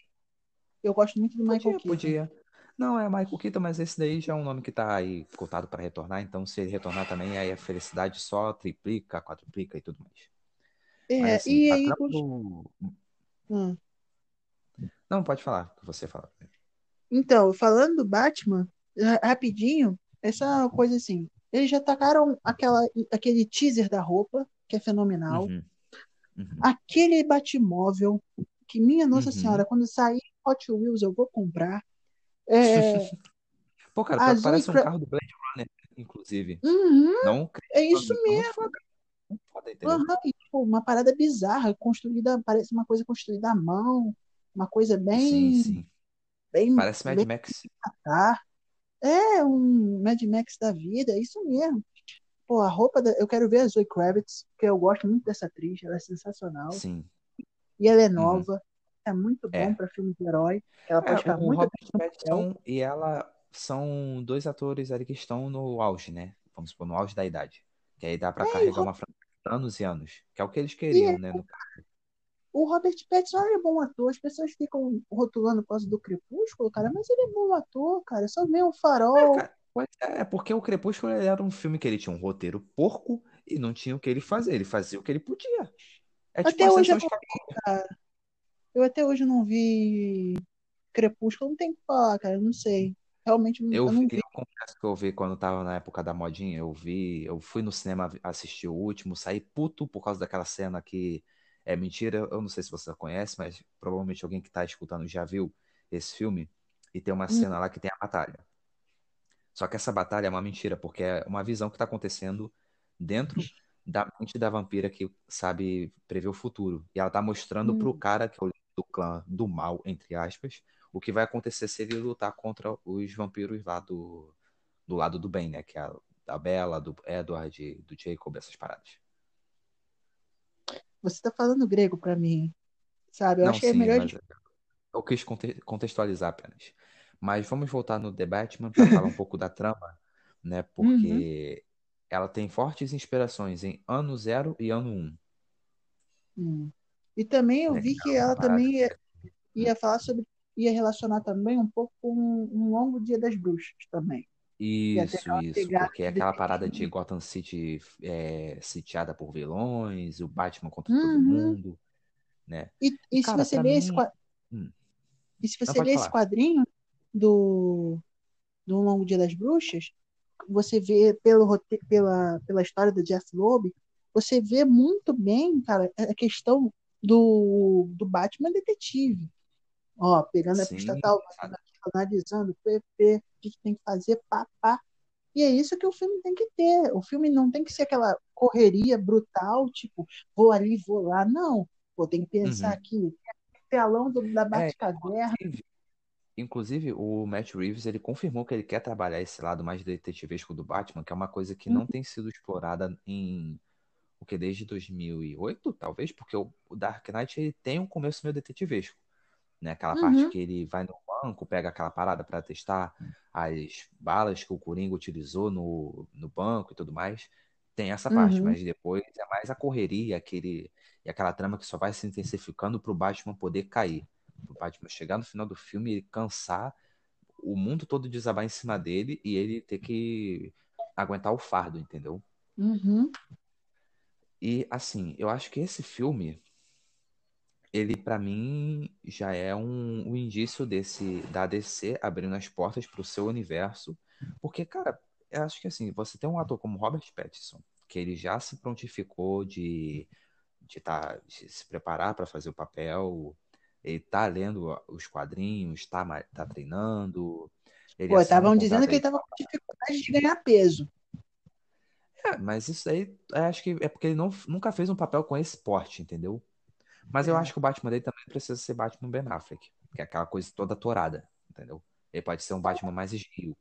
Eu gosto muito do Michael Keaton. podia. Não, é Michael Keaton, mas esse daí já é um nome que tá aí cotado para retornar, então se ele retornar também, aí a felicidade só triplica, quadruplica e tudo mais. É, Mas assim, e aí. do- Hum. Não, pode falar, o que você fala. Então, falando do Batman, ra- rapidinho, essa coisa assim. Eles já tacaram aquela, aquele teaser da roupa, que é fenomenal. Uhum. Uhum. Aquele Batmóvel, que minha Nossa Uhum. Senhora, quando sair Hot Wheels eu vou comprar. É, Pô, cara, Azul parece um carro do Blade Runner, inclusive. Uhum, não é isso mesmo. Foda, foda, uhum, e, tipo, uma parada bizarra, construída, parece uma coisa construída à mão, uma coisa bem. Sim, sim. Bem, parece Mad bem Max. É, um Mad Max da vida, é isso mesmo. Pô, a roupa, da... eu quero ver a Zoe Kravitz, porque eu gosto muito dessa atriz, ela é sensacional. Sim. E ela é uhum. nova, uhum. É muito bom é. para filme de herói. Ela pode é, ficar o muito Robert Pattinson e ela são dois atores ali que estão no auge, né? Vamos supor, no auge da idade. Que aí dá para é, carregar uma franquia anos e anos, que é o que eles queriam, né? No. O Robert Pattinson é bom ator, as pessoas ficam rotulando por causa do Crepúsculo, cara, mas ele é bom ator, cara, só vê o farol. É, cara, é, porque o Crepúsculo era um filme que ele tinha um roteiro porco e não tinha o que ele fazer, ele fazia o que ele podia. É até tipo hoje eu, não, cara. Eu até hoje não vi Crepúsculo, não tem o que falar, cara, não sei. Realmente eu, eu não vi. Eu confesso que eu vi quando tava na época da modinha, eu vi, eu fui no cinema assistir o último, saí puto por causa daquela cena que é mentira. Eu não sei se você conhece, mas provavelmente alguém que tá escutando já viu esse filme e tem uma hum. cena lá que tem a batalha. Só que essa batalha é uma mentira, porque é uma visão que tá acontecendo dentro da mente da vampira que sabe prever o futuro. E ela tá mostrando hum. pro cara que é o do clã do mal, entre aspas, o que vai acontecer se ele lutar contra os vampiros lá do, do lado do bem, né? Que é a, da Bella, do Edward, do Jacob, essas paradas. Você tá falando grego para mim, sabe? Eu Não, que é melhor. De... Eu quis contextualizar apenas. Mas vamos voltar no The Batman para falar um pouco da trama, né? Porque uhum. ela tem fortes inspirações em ano zero e ano um. Hum. E também eu vi que ela também ia, ia falar sobre ia relacionar também um pouco com um longo dia das bruxas também. Isso, isso, porque é aquela parada de Gotham City é, sitiada por vilões, o Batman contra uhum. todo mundo, né? E, e Cara, se você ler mim... esse quadrinho, hum. e se você ler esse quadrinho do do Longo Dia das Bruxas, você vê pelo pela pela história do Jeff Loeb, você vê muito bem, cara, a questão do, do Batman detetive. Ó, pegando Sim, a pista tal, analisando, PP, o que tem que fazer, pá, pá. E é isso que o filme tem que ter. O filme não tem que ser aquela correria brutal, tipo, vou ali, vou lá. Não. Pô, tem que pensar uhum. aqui, telão do, da é, Batcaverna. É, inclusive, inclusive, o Matt Reeves, ele confirmou que ele quer trabalhar esse lado mais detetivesco do Batman, que é uma coisa que uhum. não tem sido explorada em o que desde 2008, talvez, porque o Dark Knight ele tem um começo meio detetivesco né? Aquela uhum. parte que ele vai no banco, pega aquela parada para testar as balas que o Coringa utilizou no, no banco e tudo mais. Tem essa parte, uhum. mas depois é mais a correria, aquele, e aquela trama que só vai se intensificando pro Batman poder cair. O Batman chegar no final do filme e cansar, o mundo todo desabar em cima dele e ele ter que aguentar o fardo, entendeu? Uhum. E assim, eu acho que esse filme ele para mim já é um, um, indício desse da DC abrindo as portas para o seu universo, porque cara, eu acho que assim você tem um ator como Robert Pattinson que ele já se prontificou de de, tá, de se preparar para fazer o papel, ele tá lendo os quadrinhos, tá, tá treinando. Pô, estavam dizendo que ele tava com dificuldade de ganhar peso. É, mas isso aí acho que é porque ele não, nunca fez um papel com esse porte, entendeu? Mas eu é. acho que o Batman dele também precisa ser Batman Ben Affleck, que é aquela coisa toda torada, entendeu? Ele pode ser um Batman mais esguio.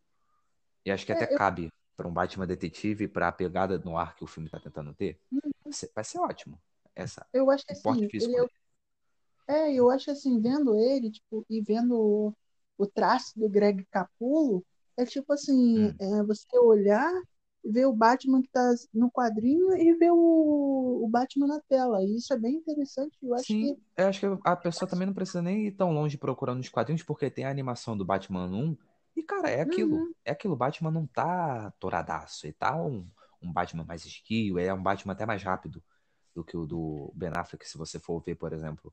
E acho que até é, eu... cabe para um Batman detetive para a pegada no ar que o filme está tentando ter. Uhum. Vai ser ótimo. Essa. Eu acho que assim, ele é... é, eu acho assim, vendo ele, tipo, e vendo o, o traço do Greg Capullo, é tipo assim, hum. é, você olhar ver o Batman que está no quadrinho e ver o, o Batman na tela. E isso é bem interessante. Eu acho Sim, que... eu acho que a pessoa também não precisa nem ir tão longe procurando os quadrinhos, porque tem a animação do Batman 1. E, cara, é aquilo. Uhum. É aquilo. O Batman não tá toradaço. Ele tá um, um Batman mais esquio. Ele é um Batman até mais rápido do que o do Ben Affleck, se você for ver, por exemplo.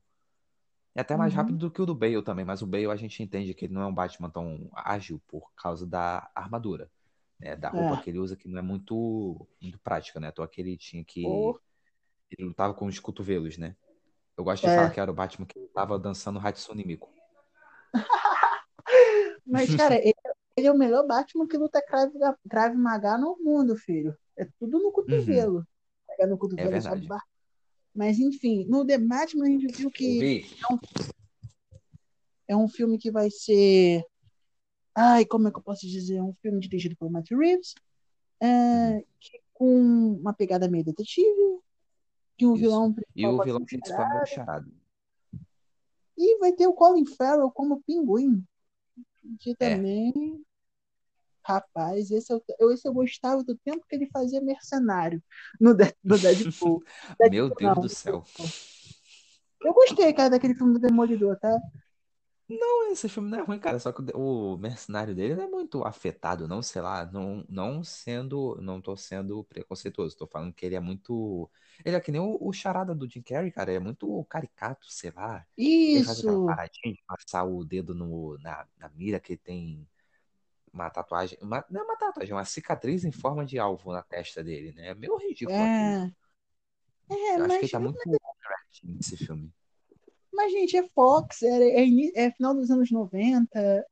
É até mais uhum. rápido do que o do Bale também, mas o Bale a gente entende que ele não é um Batman tão ágil por causa da armadura né, da roupa é. que ele usa, que não é muito, muito prática, né? Então aquele tinha que. Oh. Ele lutava com os cotovelos, né? Eu gosto de é. falar que era o Batman que tava dançando Hatsune Miku. Mas, cara, ele, ele é o melhor Batman que luta crave, crave Maga no mundo, filho. É tudo no cotovelo. Uhum. Pega no cotovelo é sabe? Mas, enfim, no The Batman a gente viu que é um, é um filme que vai ser. Ai, como é que eu posso dizer? É um filme dirigido por Matt Reeves, é, uhum. que, com uma pegada meio detetive, que o vilão E o vilão principal é o Charada. E vai ter o Colin Farrell como pinguim. Que é. também. É. Rapaz, esse eu, esse eu gostava do tempo que ele fazia mercenário no, no Deadpool. Deadpool Meu Deus não, do céu. Eu gostei, cara, daquele filme do Demolidor, tá? Não, esse filme não é ruim, cara. Só que o mercenário dele não é muito afetado, não, sei lá, não, não sendo, não tô sendo preconceituoso, tô falando que ele é muito. Ele é que nem o, o charada do Jim Carrey, cara, é muito caricato, sei lá. Ele faz aquela Isso! paradinha de passar o dedo no, na, na mira que ele tem uma tatuagem. Uma, não é uma tatuagem, é uma cicatriz em forma de alvo na testa dele, né? É meio ridículo aquilo. É, é, Eu acho que ele mas, tá muito overacting nesse filme. Mas gente, é Fox, é, é, é final dos anos 90, é,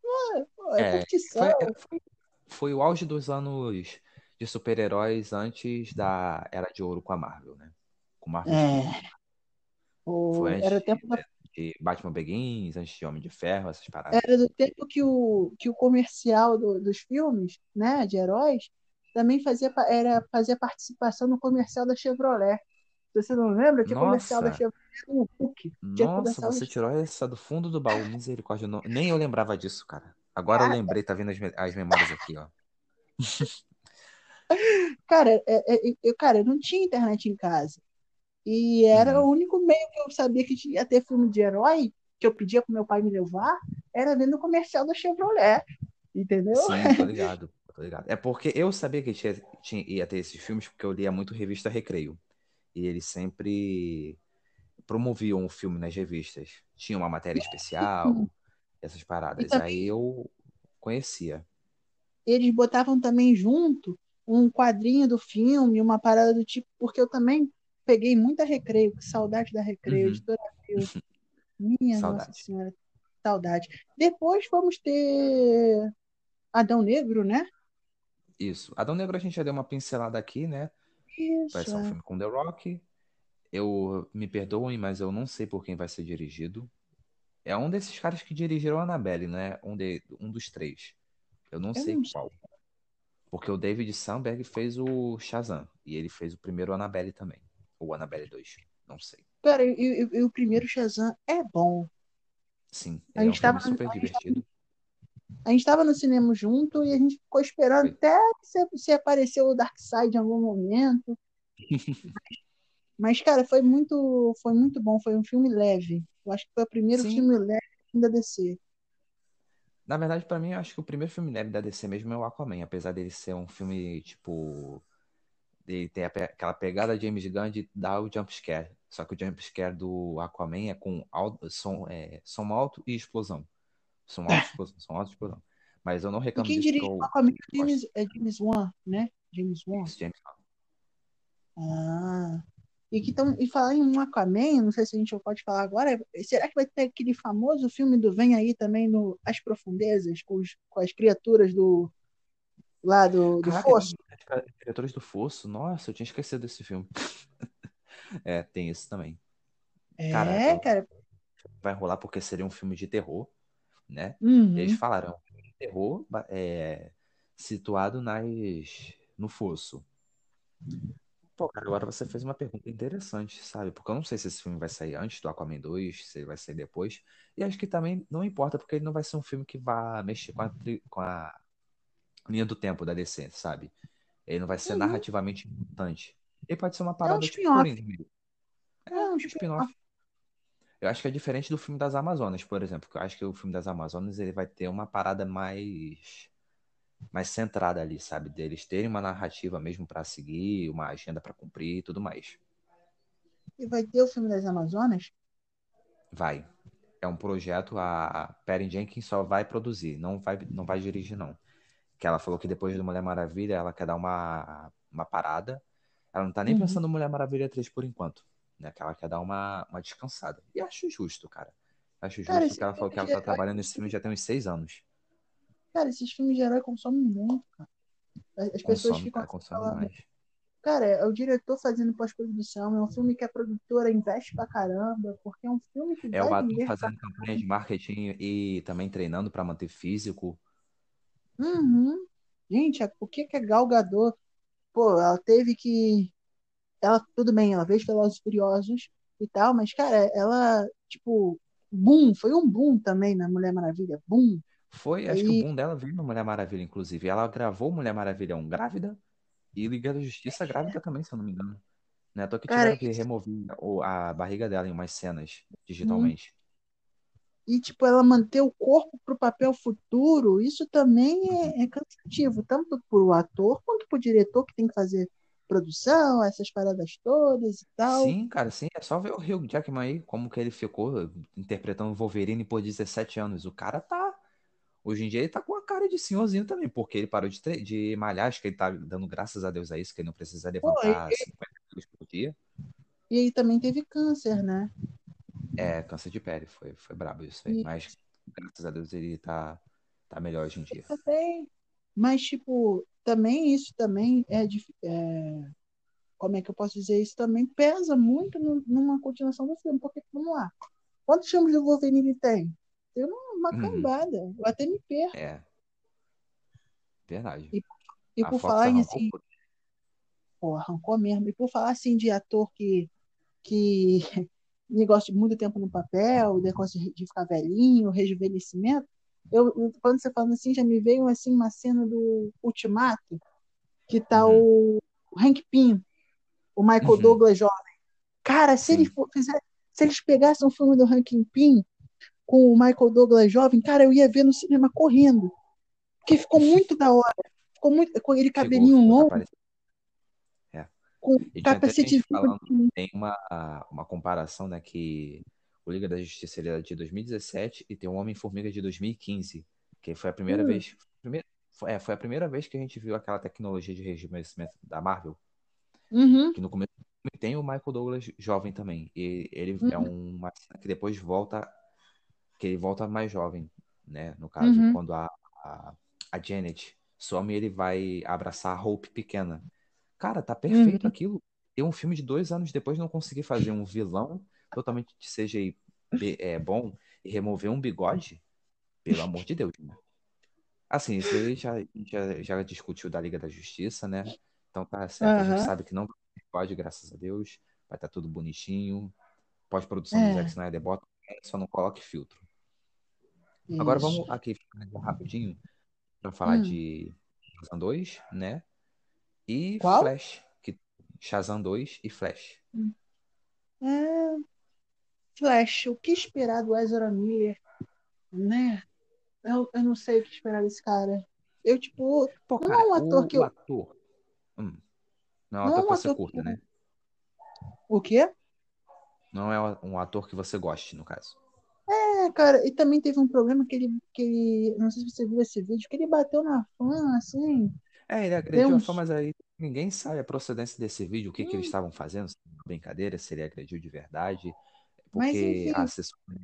é É, curtição. foi, foi, foi o auge dos anos de super-heróis antes da Era de Ouro com a Marvel, né? Com Marvel. É, Foi o, antes era o de, tempo da de Batman Begins, antes de Homem de Ferro, essas paradas. era do tempo que o, que o comercial do- dos filmes, né, de heróis, também fazia, era, fazia participação no comercial da Chevrolet. Você não lembra? Tinha comercial da Nossa, Chevrolet no Hulk. Tinha nossa, você tirou essa do fundo do baú, misericórdia. Não- nem eu lembrava disso, cara. Agora eu Cara, lembrei, tá vendo as, me- as memórias aqui, ó. cara, é- é- eu, cara, eu não tinha internet em casa. E era Uhum. o único meio que eu sabia que ia ter filme de herói, que eu pedia pro meu pai me levar, era vendo o comercial da Chevrolet. Entendeu? Sim, tô ligado, tô ligado. É porque eu sabia que tinha, tinha- ia ter esses filmes porque eu lia muito revista Recreio. E eles sempre promoviam o filme nas revistas. Tinha uma matéria especial, essas E paradas. também Aí eu conhecia. eles botavam também junto um quadrinho do filme, uma parada do tipo, porque eu também peguei muita Recreio, que saudade da Recreio, Uhum. editora Abril. Minha Nossa Saudade. Senhora, saudade. Depois vamos ter Adão Negro, né? Isso. Adão Negro a gente já deu uma pincelada aqui, né? Vai Isso, ser um filme com The Rock. Eu me perdoem, mas eu não sei por quem vai ser dirigido. É um desses caras que dirigiram Annabelle, né? Um, de, um dos três. Eu não Eu sei não sei. qual. Porque o David Sandberg fez o Shazam. E ele fez o primeiro Annabelle também. Ou Annabelle 2. Não sei. Cara, e, e- e o primeiro Shazam é bom. Sim, A é um gente filme tava, super divertido. A gente tava no cinema junto e a gente ficou esperando até se, se apareceu o Darkseid em algum momento. Mas, cara, foi muito, foi muito bom. Foi um filme leve. Eu acho que foi o primeiro Sim. filme leve da DC. Na verdade, pra mim, eu acho que o primeiro filme leve da DC mesmo é o Aquaman. Apesar dele ser um filme, tipo... Ele tem aquela pegada James Gunn de dar o jumpscare. Só que o jumpscare do Aquaman é com alto, som, é, som alto e explosão. Som alto, explosão, som alto, explosão. Mas eu não E reclamo quem disso porque dirige o Aquaman é James, é James Wan, né? James Wan. James Gunn. Ah. E, que tão, e falar em um Aquaman, não sei se a gente pode falar agora, será que vai ter aquele famoso filme do Vem Aí também no As Profundezas, com, os, com as criaturas do lá do, do Caraca, Fosso? As Criaturas do Fosso. Nossa, eu tinha esquecido desse filme. É, tem isso também. É, cara. vai rolar porque seria um filme de terror, né? Uhum. Eles falaram, um terror é, situado nas, no fosso. Pô, cara, agora você fez uma pergunta interessante, sabe? Porque eu não sei se esse filme vai sair antes do Aquaman 2, se ele vai sair depois. E acho que também não importa, porque ele não vai ser um filme que vá mexer com a, com a linha do tempo da DC, sabe? Ele não vai ser Uhum. narrativamente importante. Ele pode ser uma É um parada tipo. Coringa. É, um spin-off. Eu acho que é diferente do filme das Amazonas, por exemplo. Eu acho que o filme das Amazonas ele vai ter uma parada mais mais centrada ali, sabe? Deles terem uma narrativa mesmo pra seguir, uma agenda pra cumprir e tudo mais. E vai ter o filme das Amazonas? Vai. É um projeto a Perry Jenkins só vai produzir, não vai não vai dirigir não. Que ela falou que depois do Mulher Maravilha ela quer dar uma uma parada. Ela não tá nem Uhum. pensando no Mulher Maravilha 3 por enquanto, né? Que ela quer dar uma uma descansada. E acho justo, cara. Acho justo Cara, porque esse ela falou que ela tá trabalhando nesse filme já tem uns seis anos. Cara, esses filmes de herói consomem muito, cara. As Consome, pessoas ficam cara, falando, mais. Cara, é o diretor fazendo pós-produção, é um filme que a produtora investe pra caramba, porque é um filme que É o ator fazendo campanha de marketing e também treinando para manter físico. Uhum. Gente, o que que a Gal Gadot, pô, ela teve que, ela, tudo bem, ela fez Velozes e Furiosos e tal, mas, cara, ela, tipo, boom, foi um boom também na Mulher Maravilha, boom. Foi, acho que o boom dela veio no Mulher Maravilha, inclusive. Ela gravou Mulher Maravilha 1 grávida e Liga da Justiça grávida também, se eu não me engano. É à toa que tiveram que remover o- a barriga dela em umas cenas uhum. digitalmente. E, tipo, ela manter o corpo pro papel futuro, isso também Uhum. é, é cansativo, tanto pro ator quanto pro diretor que tem que fazer produção, essas paradas todas e tal. Sim, cara, sim. É só ver o Hugh Jackman aí, como que ele ficou interpretando o Wolverine por 17 anos. O cara tá. Hoje em dia ele tá com a cara de senhorzinho também, porque ele parou de, tre- de malhar. Acho que ele tá dando graças a Deus a isso, que ele não precisa Pô, e, levantar 50 quilos por dia. e ele também teve câncer, né? É, câncer de pele, foi, foi brabo isso aí. E Mas graças a Deus ele tá, tá melhor hoje em dia. também, mas, tipo, também isso também é, é, como é que eu posso dizer? Isso também pesa muito numa continuação do filme, porque, vamos lá, quantos filmes do Wolverine tem? Tem uma, uma Uhum. cambada, eu até me perco. É, verdade. E, e por Fox falar em, assim, por pô, arrancou mesmo, e por falar assim de ator que, que negócio de muito tempo no papel, negócio de ficar velhinho, rejuvenescimento, eu, quando você falando assim, já me veio assim uma cena do Ultimato, que tá Uhum, o, Hank Pym, o Michael uhum, Douglas jovem. Cara, se eles fizer- se eles pegassem um filme do Hank Pym com o Michael Douglas jovem, cara, eu ia ver no cinema correndo, porque ficou muito da hora. Ficou muito com ele cabelinho tá longo. É. com E capacetezinho. falando, tem uma, uma comparação, né, que o Liga da Justiça ele é de 2017 e tem o Homem-Formiga de 2015, que foi a primeira Hum, vez, primeira, foi, é, foi a primeira vez que a gente viu aquela tecnologia de rejuvenescimento da Marvel, uhum, que no começo tem o Michael Douglas jovem também, e ele é uhum, uma cena que depois volta, que ele volta mais jovem, né, no caso, uhum, quando a, a, a Janet some, ele vai abraçar a Hope pequena. Cara, tá perfeito uhum. aquilo. Ter um filme de dois anos depois não conseguir fazer um vilão totalmente de CGI é, bom e remover um bigode, pelo amor de Deus, né? Assim, isso aí já, já, já discutiu da Liga da Justiça, né? Então tá certo, a gente sabe que não bigode, graças a Deus. Vai estar tudo bonitinho. Pós-produção do Zack é, Snyder bota, só não coloque filtro. Agora isso. vamos aqui rapidinho para falar Hum, de Shazam 2, né? E qual? Flash, que Shazam 2 e Flash. Hum. É, Flash, o que esperar do Ezra Miller, né? Eu, eu não sei o que esperar desse cara. Eu, tipo, Pô, não cara, é um ator o, que eu. ator. hum, não é um Não é ator que um você ator que curta, eu. né? O quê? Não é um ator que você goste, no caso. É, cara, e também teve um problema que ele, que ele. Não sei se você viu esse vídeo, que ele bateu na fã, assim. É, ele agrediu a fã, uns. mas aí ninguém sabe a procedência desse vídeo, o que, que eles Hum, estavam fazendo, se uma brincadeira, se ele agrediu de verdade. Mas Porque a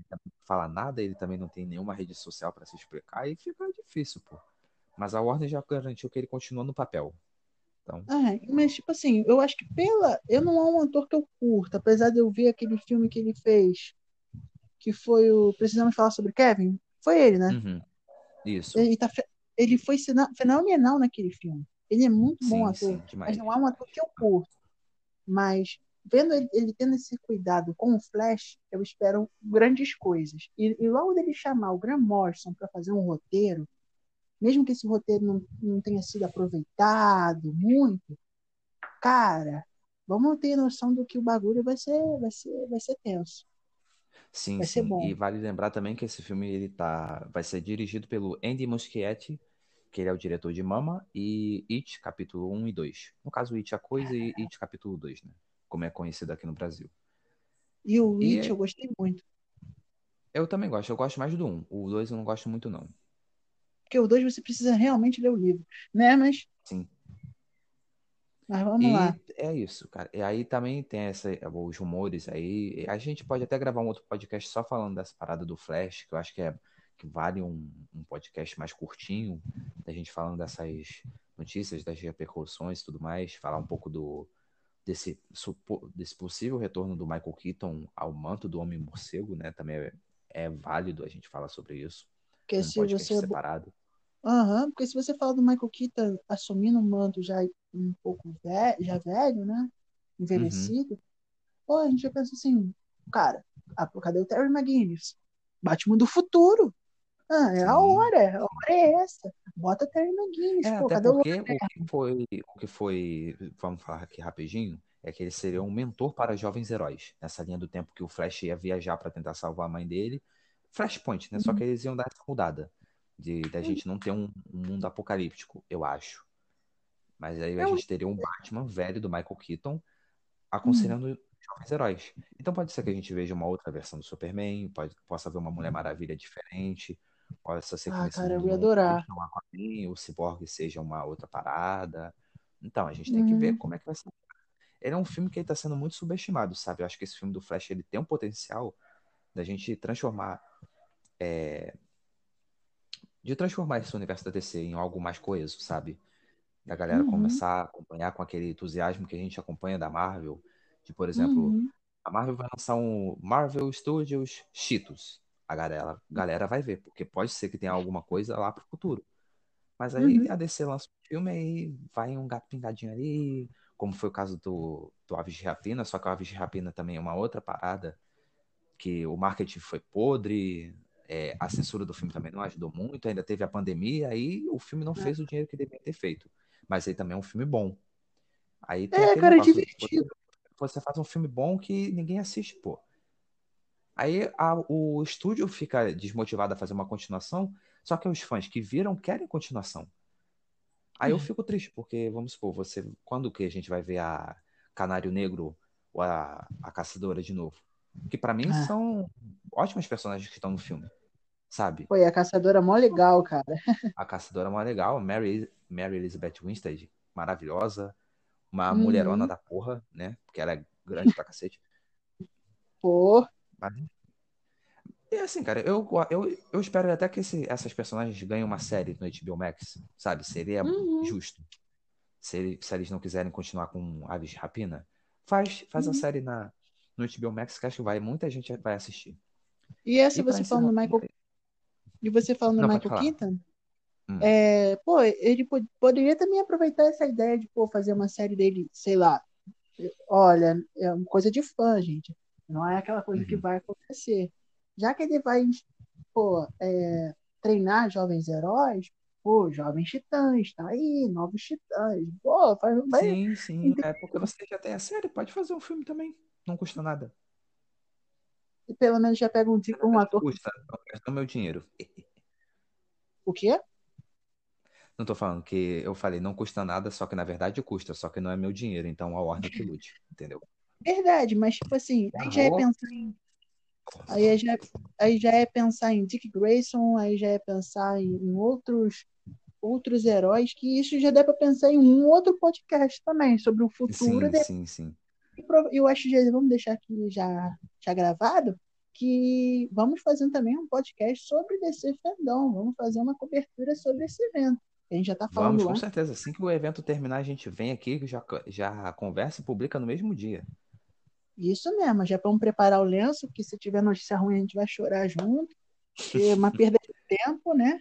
também não fala nada, ele também não tem nenhuma rede social para se explicar, e fica difícil, pô. Mas a Warner já garantiu que ele continua no papel. Então, Ah, mas, tipo assim, eu acho que pela. Eu não é um ator que eu curto, apesar de eu ver aquele filme que ele fez, que foi o Precisamos Falar sobre Kevin. Foi ele, né? uhum, isso. Ele, tá, ele foi fenomenal naquele filme. Ele é muito bom Sim, ator, sim, mas não é um ator que eu curto. Mas vendo ele, ele tendo esse cuidado com o Flash, eu espero grandes coisas. E, e logo dele chamar o Graham Morrison para fazer um roteiro, mesmo que esse roteiro não, não tenha sido aproveitado muito, cara, vamos ter noção do que o bagulho vai ser, vai ser, vai ser tenso, Sim, vai sim. E vale lembrar também que esse filme ele tá, vai ser dirigido pelo Andy Muschietti, que ele é o diretor de Mama e It, capítulo 1 e 2. No caso, It a Coisa e It, capítulo 2, né? Como é conhecido aqui no Brasil. E o E It eu gostei muito. eu também gosto, eu gosto mais do 1. O 2 eu não gosto muito, não. Porque o 2 você precisa realmente ler o livro, né? Mas, Sim. mas vamos lá. E é isso, cara. E aí também tem essa, os rumores aí. A gente pode até gravar um outro podcast só falando dessa parada do Flash, que eu acho que é, que vale um, um podcast mais curtinho, da gente falando dessas notícias, das repercussões e tudo mais, falar um pouco do desse, desse possível retorno do Michael Keaton ao manto do Homem Morcego, né? Também é, é válido a gente falar sobre isso. Porque um se você separado. Uhum, porque se você fala do Michael Keaton assumindo um manto já um pouco velho, já velho, né? Envelhecido, uhum. pô, a gente já pensa assim, cara, ah, cadê o Terry McGuinness? Batman do futuro. Ah, é a hora, a hora é essa. Bota Terry McGuinness. É, pô, até porque o, o, que foi, o que foi, vamos falar aqui rapidinho, é que ele seria um mentor para jovens heróis. Nessa linha do tempo que o Flash ia viajar para tentar salvar a mãe dele. Flashpoint, né? Uhum. Só que eles iam dar essa mudada. De da gente não ter um, um mundo apocalíptico, eu acho. Mas aí a gente teria um Batman velho do Michael Keaton aconselhando uhum. jovens heróis. Então pode ser que a gente veja uma outra versão do Superman, pode, possa ver uma Mulher Maravilha diferente, possa ser ah, cara, eu ia adorar. o Cyborg seja uma outra parada. Então, a gente tem uhum. que ver uhum. como é que vai ser. Ele é um filme que está sendo muito subestimado, sabe? Eu acho que esse filme do Flash ele tem um potencial da gente transformar é, de transformar esse universo da DC em algo mais coeso, sabe? Da galera uhum. começar a acompanhar com aquele entusiasmo que a gente acompanha da Marvel. De, por exemplo, uhum. a Marvel vai lançar um Marvel Studios Cheetos. A galera, a galera vai ver, porque pode ser que tenha alguma coisa lá pro futuro. Mas aí uhum. a DC lança um filme aí vai um gato pintadinho ali, como foi o caso do, do Aves de Rapina, só que o Aves de Rapina também é uma outra parada, que o marketing foi podre, é, a censura do filme também não ajudou muito, ainda teve a pandemia, aí o filme não é. fez o dinheiro que deveria ter feito. Mas aí também é um filme bom. Aí tem é, cara, é divertido. Você faz um filme bom que ninguém assiste, pô. Aí a, o estúdio fica desmotivado a fazer uma continuação, só que os fãs que viram querem continuação. Aí eu uhum. fico triste, porque, vamos supor, você. Quando que a gente vai ver a Canário Negro ou a, a Caçadora de novo? Que para mim ah. são ótimas personagens que estão no filme. Sabe? Foi a Caçadora mó legal, cara. A Caçadora mó legal. Mary, Mary Elizabeth Winstead, maravilhosa. Uma uhum. mulherona da porra, né? Porque ela é grande pra cacete. Pô. Mas, é assim, cara, eu, eu, eu espero até que esse, essas personagens ganhem uma série no HBO Max, sabe? Seria uhum. justo. Se, se eles não quiserem continuar com Aves de Rapina, faz, faz uhum. a série na, no HBO Max que acho que vai, muita gente vai assistir. E essa e você falando do Michael. E você falando do Michael Keaton? Hum. É, pô, ele poderia também aproveitar essa ideia de pô, fazer uma série dele, sei lá. Olha, é uma coisa de fã, gente. Não é aquela coisa uhum. que vai acontecer. Já que ele vai pô, é, treinar jovens heróis, pô, jovens titãs, tá aí, novos titãs. Pô, faz, vai, sim, sim. É porque você já tem a série, pode fazer um filme também. Não custa nada. E pelo menos já pega um, um ator. Custa, não meu dinheiro. O quê? Não tô falando que eu falei não custa nada, só que na verdade custa, só que não é meu dinheiro, então a ordem que lute, entendeu? Verdade, mas tipo assim, aí já é pensar em. Aí já, aí já é pensar em Dick Grayson, aí já é pensar em, em outros outros heróis, que isso já dá para pensar em um outro podcast também, sobre o futuro. Sim, de... sim, sim. Eu acho que vamos deixar aqui já, já gravado, que vamos fazer também um podcast sobre DC Fandom, vamos fazer uma cobertura sobre esse evento. A gente já tá falando Vamos, lá. com certeza. Assim que o evento terminar, a gente vem aqui, já, já conversa e publica no mesmo dia. Isso mesmo, já vamos preparar o lenço, que se tiver notícia ruim a gente vai chorar junto. É uma perda de tempo, né?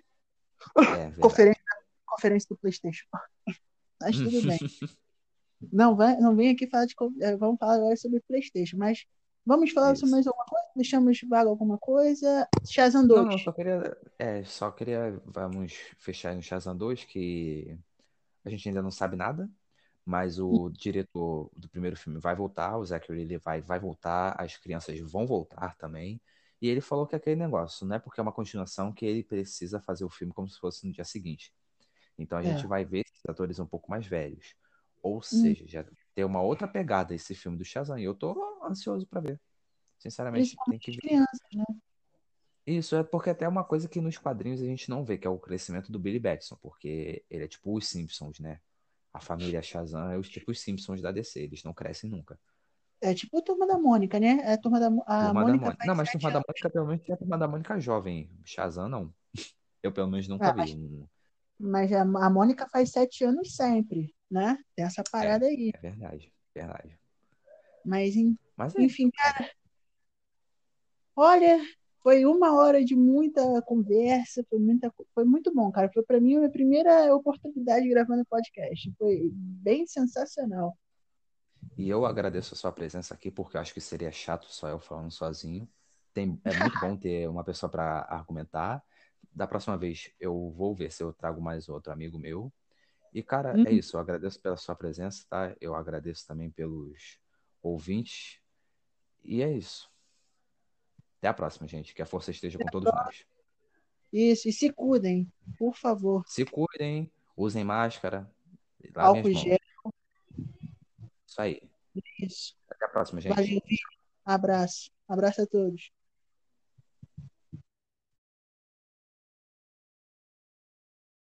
É, conferência, conferência do Playstation. Mas tudo bem. Não, vai, não vem aqui falar de. É, vamos falar agora sobre Playstation, mas vamos falar Isso. sobre mais alguma coisa? Deixamos vaga alguma coisa? Shazam 2. Não, não, só queria. É, só queria. Vamos fechar no Shazam 2, que a gente ainda não sabe nada mas o diretor do primeiro filme vai voltar, o Zachary ele vai, vai voltar, as crianças vão voltar também. E ele falou que é aquele negócio, não é porque é uma continuação que ele precisa fazer o filme como se fosse no dia seguinte. Então a é. gente vai ver esses atores um pouco mais velhos. Ou hum. seja, já tem uma outra pegada esse filme do Shazam. E eu tô ansioso para ver. Sinceramente, tem que ver. Crianças, né? Isso é porque até é uma coisa que nos quadrinhos a gente não vê, que é o crescimento do Billy Batson, porque ele é tipo os Simpsons, né? A família Shazam é os tipos Simpsons da DC, eles não crescem nunca. É tipo a turma da Mônica, né? É a turma da a Turma Mônica. Mônica. Não, mas Turma da Mônica, pelo menos, é a Turma da Mônica jovem. Shazam, não. Eu, pelo menos, nunca ah, vi. Um... Mas a, a Mônica faz sete anos sempre, né? Tem essa parada é, aí. É verdade, verdade. Mas, Mas é. enfim, cara. Olha, foi uma hora de muita conversa, foi, muita, foi muito bom, cara. Foi para mim a minha primeira oportunidade gravando podcast. Foi bem sensacional. E eu agradeço a sua presença aqui, porque acho que seria chato só eu falando sozinho. Tem, é muito bom ter uma pessoa para argumentar. Da próxima vez eu vou ver se eu trago mais outro amigo meu. E, cara, é uhum. é isso. Eu agradeço pela sua presença, tá? Eu agradeço também pelos ouvintes. E é isso. Até a próxima, gente. Que a força esteja com todos nós. Isso, e se cuidem, por favor. Se cuidem, usem máscara. Álcool gel. Isso aí. Isso. Até a próxima, gente. Valeu. Abraço. Abraço a todos.